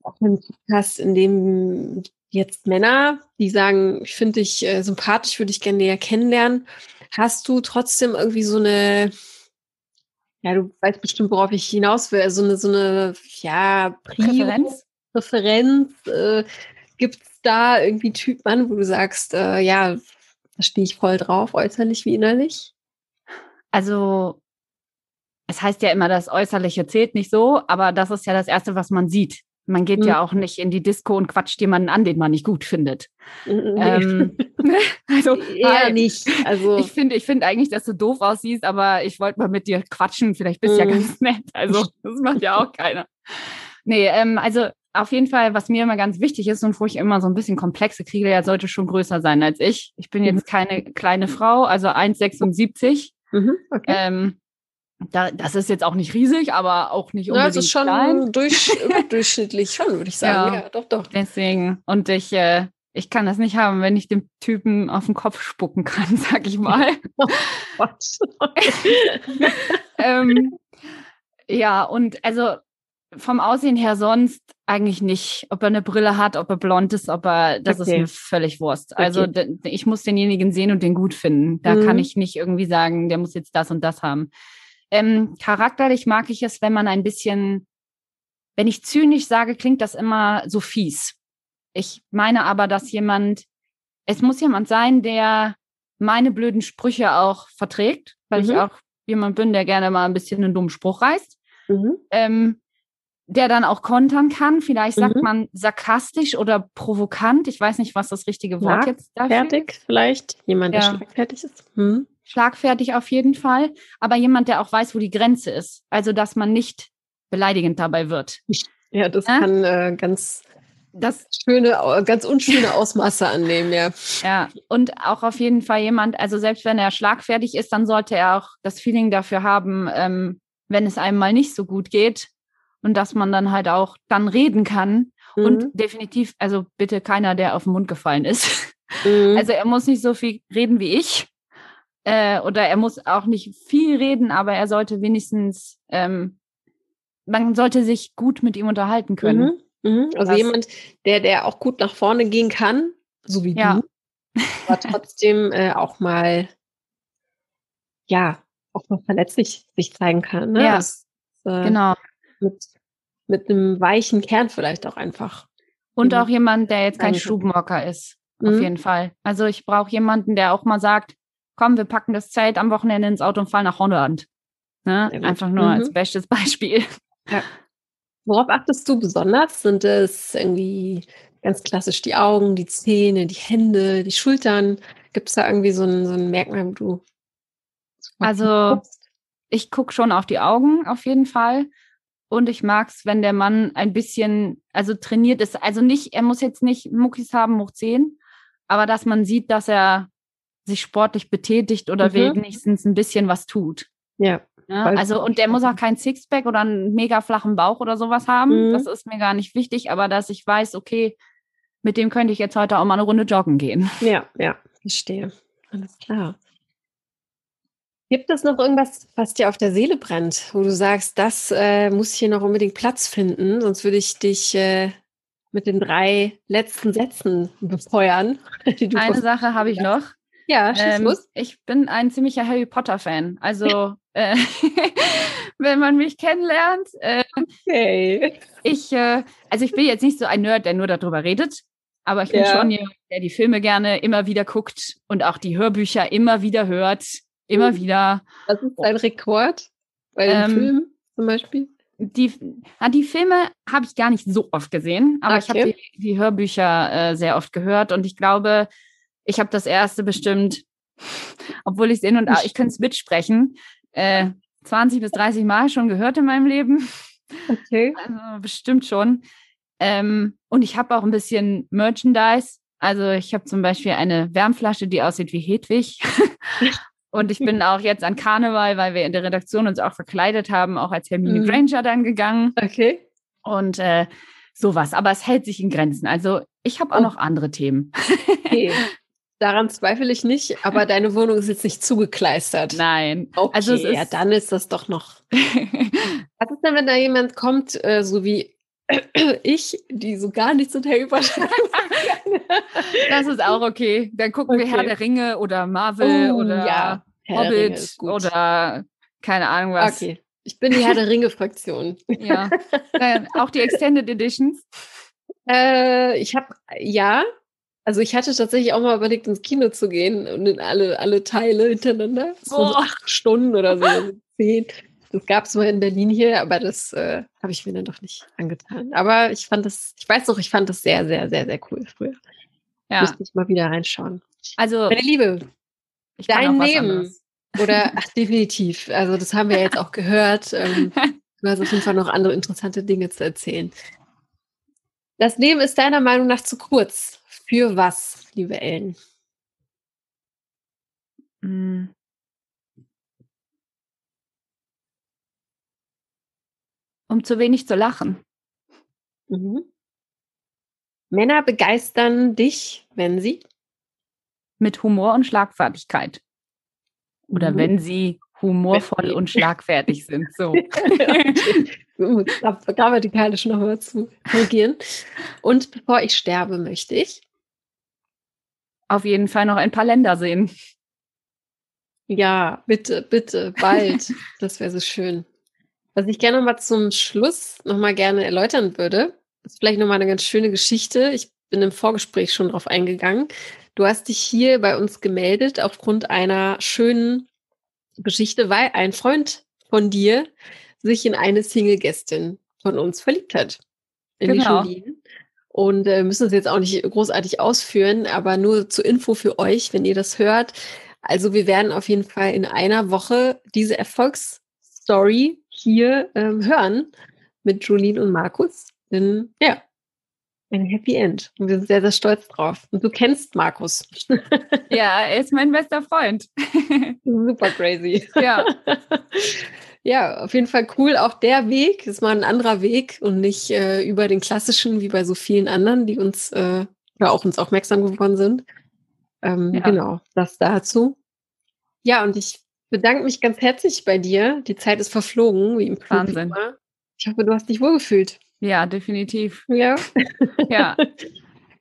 auch ein Podcast, in dem jetzt Männer, die sagen, ich finde dich äh, sympathisch, würde ich gerne näher kennenlernen. Hast du trotzdem irgendwie so eine, ja, du weißt bestimmt, worauf ich hinaus will, so eine, so eine, ja, Präferenz? Präferenz. Äh, Gibt es da irgendwie Typ Mann, wo du sagst, äh, ja, da stehe ich voll drauf, äußerlich wie innerlich? Also, es heißt ja immer, das Äußerliche zählt nicht so, aber das ist ja das Erste, was man sieht. Man geht mhm. ja auch nicht in die Disco und quatscht jemanden an, den man nicht gut findet. Nee. Ähm, also eher nein. nicht. Also ich finde, ich finde eigentlich, dass du doof aussiehst, aber ich wollte mal mit dir quatschen. Vielleicht bist du mhm. ja ganz nett. Also das macht ja auch keiner. Nee, ähm, also auf jeden Fall, was mir immer ganz wichtig ist und wo ich immer so ein bisschen komplexe kriege, er sollte schon größer sein als ich. Ich bin jetzt mhm. keine kleine Frau, also 1,76. Mhm, okay. ähm, da, das ist jetzt auch nicht riesig, aber auch nicht unbedingt ja, das ist schon. Durch, durchschnittlich schon, würde ich sagen. Ja. ja, doch, doch. Deswegen. Und ich, äh, ich kann das nicht haben, wenn ich dem Typen auf den Kopf spucken kann, sag ich mal. oh ähm, ja, und also vom Aussehen her sonst eigentlich nicht. Ob er eine Brille hat, ob er blond ist, ob er, das okay. ist mir völlig Wurst. Okay. Also ich muss denjenigen sehen und den gut finden. Da mhm. kann ich nicht irgendwie sagen, der muss jetzt das und das haben. Ähm, charakterlich mag ich es, wenn man ein bisschen, wenn ich zynisch sage, klingt das immer so fies. Ich meine aber, dass jemand, es muss jemand sein, der meine blöden Sprüche auch verträgt, weil mhm. ich auch jemand bin, der gerne mal ein bisschen einen dummen Spruch reißt. Mhm. Ähm, der dann auch kontern kann. Vielleicht sagt mhm. man sarkastisch oder provokant. Ich weiß nicht, was das richtige Wort jetzt dafür ist. Fertig vielleicht. Jemand, der ja. schlagfertig ist. Hm schlagfertig auf jeden Fall, aber jemand, der auch weiß, wo die Grenze ist. Also, dass man nicht beleidigend dabei wird. Ja, das ja? kann äh, ganz das schöne, ganz unschöne Ausmaße annehmen, ja. Ja, und auch auf jeden Fall jemand, also selbst wenn er schlagfertig ist, dann sollte er auch das Feeling dafür haben, ähm, wenn es einem mal nicht so gut geht und dass man dann halt auch dann reden kann. Mhm. Und definitiv, also bitte keiner, der auf den Mund gefallen ist. Mhm. Also er muss nicht so viel reden wie ich. Äh, oder er muss auch nicht viel reden, aber er sollte wenigstens, ähm, man sollte sich gut mit ihm unterhalten können. Mhm, mh. Also das, jemand, der, der auch gut nach vorne gehen kann, so wie ja. du, aber trotzdem äh, auch mal, ja, auch mal verletzlich sich zeigen kann. Ne? Ja, das, äh, genau. Mit, mit einem weichen Kern vielleicht auch einfach. Und auch jemand, der jetzt kein Stubenhocker ist. Auf mhm. jeden Fall. Also ich brauche jemanden, der auch mal sagt, komm, wir packen das Zelt am Wochenende ins Auto und fahren nach Holland. Ne? Einfach nur mhm. als bestes Beispiel. Ja. Worauf achtest du besonders? Sind es irgendwie ganz klassisch die Augen, die Zähne, die Hände, die Schultern? Gibt es da irgendwie so ein, so ein Merkmal, wo du. Also, ich gucke schon auf die Augen auf jeden Fall. Und ich mag es, wenn der Mann ein bisschen, also trainiert ist. Also nicht, er muss jetzt nicht Muckis haben hoch 10, aber dass man sieht, dass er sich sportlich betätigt oder mhm. wenigstens ein bisschen was tut. Ja. ja also, und der muss auch keinen Sixpack oder einen mega flachen Bauch oder sowas haben. Mhm. Das ist mir gar nicht wichtig, aber dass ich weiß, okay, mit dem könnte ich jetzt heute auch mal eine Runde joggen gehen. Ja, ja, verstehe. Alles klar. Gibt es noch irgendwas, was dir auf der Seele brennt, wo du sagst, das äh, muss hier noch unbedingt Platz finden, sonst würde ich dich äh, mit den drei letzten Sätzen befeuern. Eine Sache habe ich noch. Ja, schieß ähm, los. Ich bin ein ziemlicher Harry Potter-Fan. Also, äh, wenn man mich kennenlernt. Äh, okay. Ich, äh, also ich bin jetzt nicht so ein Nerd, der nur darüber redet, aber ich bin ja. schon jemand, der die Filme gerne immer wieder guckt und auch die Hörbücher immer wieder hört. Immer hm. wieder. Was ist dein Rekord bei den ähm, Filmen zum Beispiel? Die, na, die Filme habe ich gar nicht so oft gesehen, aber okay. ich habe die, die, Hörbücher äh, sehr oft gehört und ich glaube, ich habe das erste bestimmt, obwohl ich es in und out, ich könnte es mitsprechen, äh, 20 bis 30 Mal schon gehört in meinem Leben. Okay. Also bestimmt schon. Ähm, und ich habe auch ein bisschen Merchandise. Also ich habe zum Beispiel eine Wärmflasche, die aussieht wie Hedwig. und ich bin auch jetzt an Karneval, weil wir in der Redaktion uns auch verkleidet haben, auch als Hermine mhm. Granger dann gegangen. Okay. Und äh, sowas. Aber es hält sich in Grenzen. Also ich habe auch oh. noch andere Themen. okay. daran zweifle ich nicht, aber deine Wohnung ist jetzt nicht zugekleistert. Nein. Okay, also ist ja, dann ist das doch noch. Was ist denn, wenn da jemand kommt, äh, so wie ich, die so gar nichts Harry Potter Das ist auch okay. Dann gucken okay. wir Herr der Ringe oder Marvel oh, oder ja. Hobbit oder keine Ahnung was. Okay. Ich bin die Herr der Ringe-Fraktion. Ja. auch die Extended Editions. Äh, ich habe, ja, also ich hatte tatsächlich auch mal überlegt, ins Kino zu gehen und in alle, alle Teile hintereinander. So, so acht Stunden oder so, zehn. Das gab es mal in Berlin hier, aber das äh, habe ich mir dann doch nicht angetan. Aber ich fand das, ich weiß noch, ich fand das sehr, sehr, sehr, sehr cool früher. Ja. Müsste ich mal wieder reinschauen. Also, meine Liebe, dein Leben. Oder, ach, definitiv. Also, das haben wir jetzt auch gehört. Ähm, du hast auf jeden Fall noch andere interessante Dinge zu erzählen. Das Leben ist deiner Meinung nach zu kurz. Für was, liebe Ellen? Mm. Um zu wenig zu lachen. Mhm. Männer begeistern dich, wenn sie? Mit Humor und Schlagfertigkeit. Oder mhm. wenn sie humorvoll und schlagfertig sind. So. Grammatikalisch nochmal zu korrigieren. Und bevor ich sterbe, möchte ich auf jeden Fall noch ein paar Länder sehen. Ja, bitte, bitte, bald. das wäre so schön. Was ich gerne mal zum Schluss nochmal gerne erläutern würde, ist vielleicht nochmal eine ganz schöne Geschichte. Ich bin im Vorgespräch schon drauf eingegangen. Du hast dich hier bei uns gemeldet aufgrund einer schönen Geschichte, weil ein Freund von dir sich in eine Single-Gästin von uns verliebt hat. In genau. die Jolien. Und äh, müssen es jetzt auch nicht großartig ausführen, aber nur zur Info für euch, wenn ihr das hört. Also wir werden auf jeden Fall in einer Woche diese Erfolgsstory hier ähm, hören mit Julien und Markus. Denn ja, ein Happy End. Und wir sind sehr, sehr stolz drauf. Und du kennst Markus. Ja, er ist mein bester Freund. Super crazy. Ja. Ja, auf jeden Fall cool. Auch der Weg ist mal ein anderer Weg und nicht äh, über den klassischen, wie bei so vielen anderen, die uns äh, ja auch uns aufmerksam geworden sind. Ähm, ja. Genau, das dazu. Ja, und ich bedanke mich ganz herzlich bei dir. Die Zeit ist verflogen, wie im Wahnsinn. Immer. Ich hoffe, du hast dich wohlgefühlt. Ja, definitiv. Ja. Ja.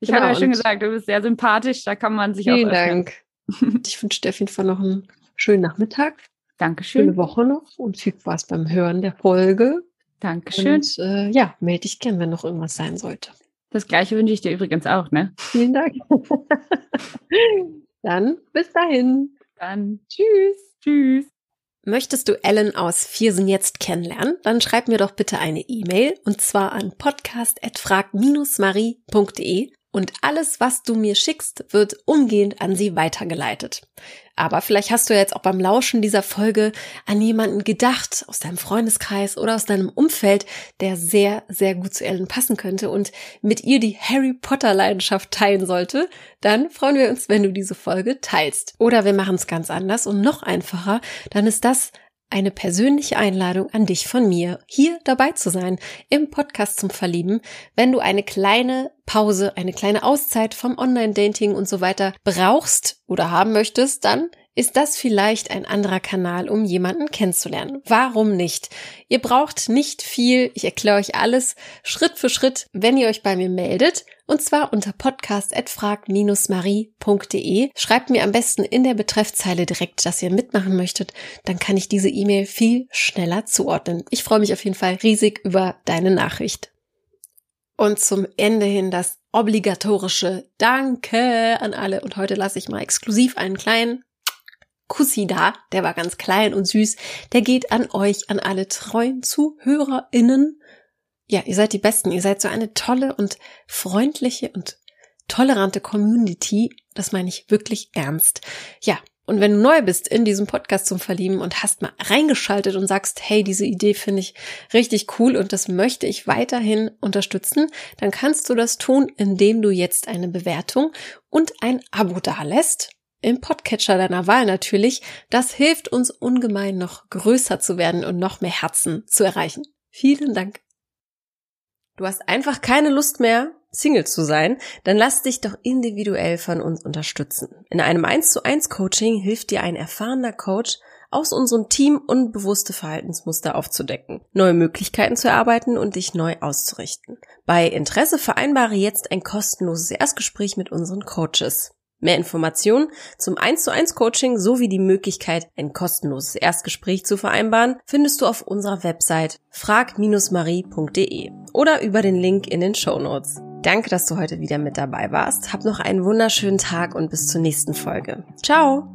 Ich genau, habe ja schon gesagt, du bist sehr sympathisch, da kann man sich vielen auch. Vielen Dank. Ich wünsche dir auf jeden Fall noch einen schönen Nachmittag. Dankeschön. Schöne Woche noch und viel Spaß beim Hören der Folge. Dankeschön. Und äh, ja, melde dich gern, wenn noch irgendwas sein sollte. Das gleiche wünsche ich dir übrigens auch, ne? Vielen Dank. Dann bis dahin. Dann tschüss. Tschüss. Möchtest du Ellen aus Viersen jetzt kennenlernen? Dann schreib mir doch bitte eine E-Mail und zwar an podcast.frag-marie.de und alles, was du mir schickst, wird umgehend an sie weitergeleitet. Aber vielleicht hast du jetzt auch beim Lauschen dieser Folge an jemanden gedacht aus deinem Freundeskreis oder aus deinem Umfeld, der sehr, sehr gut zu Ellen passen könnte und mit ihr die Harry Potter Leidenschaft teilen sollte. Dann freuen wir uns, wenn du diese Folge teilst. Oder wir machen es ganz anders und noch einfacher. Dann ist das eine persönliche Einladung an dich von mir, hier dabei zu sein im Podcast zum Verlieben. Wenn du eine kleine Pause, eine kleine Auszeit vom Online-Dating und so weiter brauchst oder haben möchtest, dann ist das vielleicht ein anderer Kanal, um jemanden kennenzulernen. Warum nicht? Ihr braucht nicht viel. Ich erkläre euch alles Schritt für Schritt, wenn ihr euch bei mir meldet. Und zwar unter podcast.frag-marie.de. Schreibt mir am besten in der Betreffzeile direkt, dass ihr mitmachen möchtet. Dann kann ich diese E-Mail viel schneller zuordnen. Ich freue mich auf jeden Fall riesig über deine Nachricht. Und zum Ende hin das obligatorische Danke an alle. Und heute lasse ich mal exklusiv einen kleinen Kussi da, der war ganz klein und süß, der geht an euch, an alle treuen ZuhörerInnen. Ja, ihr seid die Besten, ihr seid so eine tolle und freundliche und tolerante Community. Das meine ich wirklich ernst. Ja, und wenn du neu bist in diesem Podcast zum Verlieben und hast mal reingeschaltet und sagst, hey, diese Idee finde ich richtig cool und das möchte ich weiterhin unterstützen, dann kannst du das tun, indem du jetzt eine Bewertung und ein Abo dalässt im Podcatcher deiner Wahl natürlich. Das hilft uns ungemein noch größer zu werden und noch mehr Herzen zu erreichen. Vielen Dank. Du hast einfach keine Lust mehr, Single zu sein, dann lass dich doch individuell von uns unterstützen. In einem 1 zu 1 Coaching hilft dir ein erfahrener Coach, aus unserem Team unbewusste Verhaltensmuster aufzudecken, neue Möglichkeiten zu erarbeiten und dich neu auszurichten. Bei Interesse vereinbare jetzt ein kostenloses Erstgespräch mit unseren Coaches. Mehr Informationen zum 1 zu 1 Coaching sowie die Möglichkeit, ein kostenloses Erstgespräch zu vereinbaren, findest du auf unserer Website frag-marie.de oder über den Link in den Show Notes. Danke, dass du heute wieder mit dabei warst. Hab noch einen wunderschönen Tag und bis zur nächsten Folge. Ciao!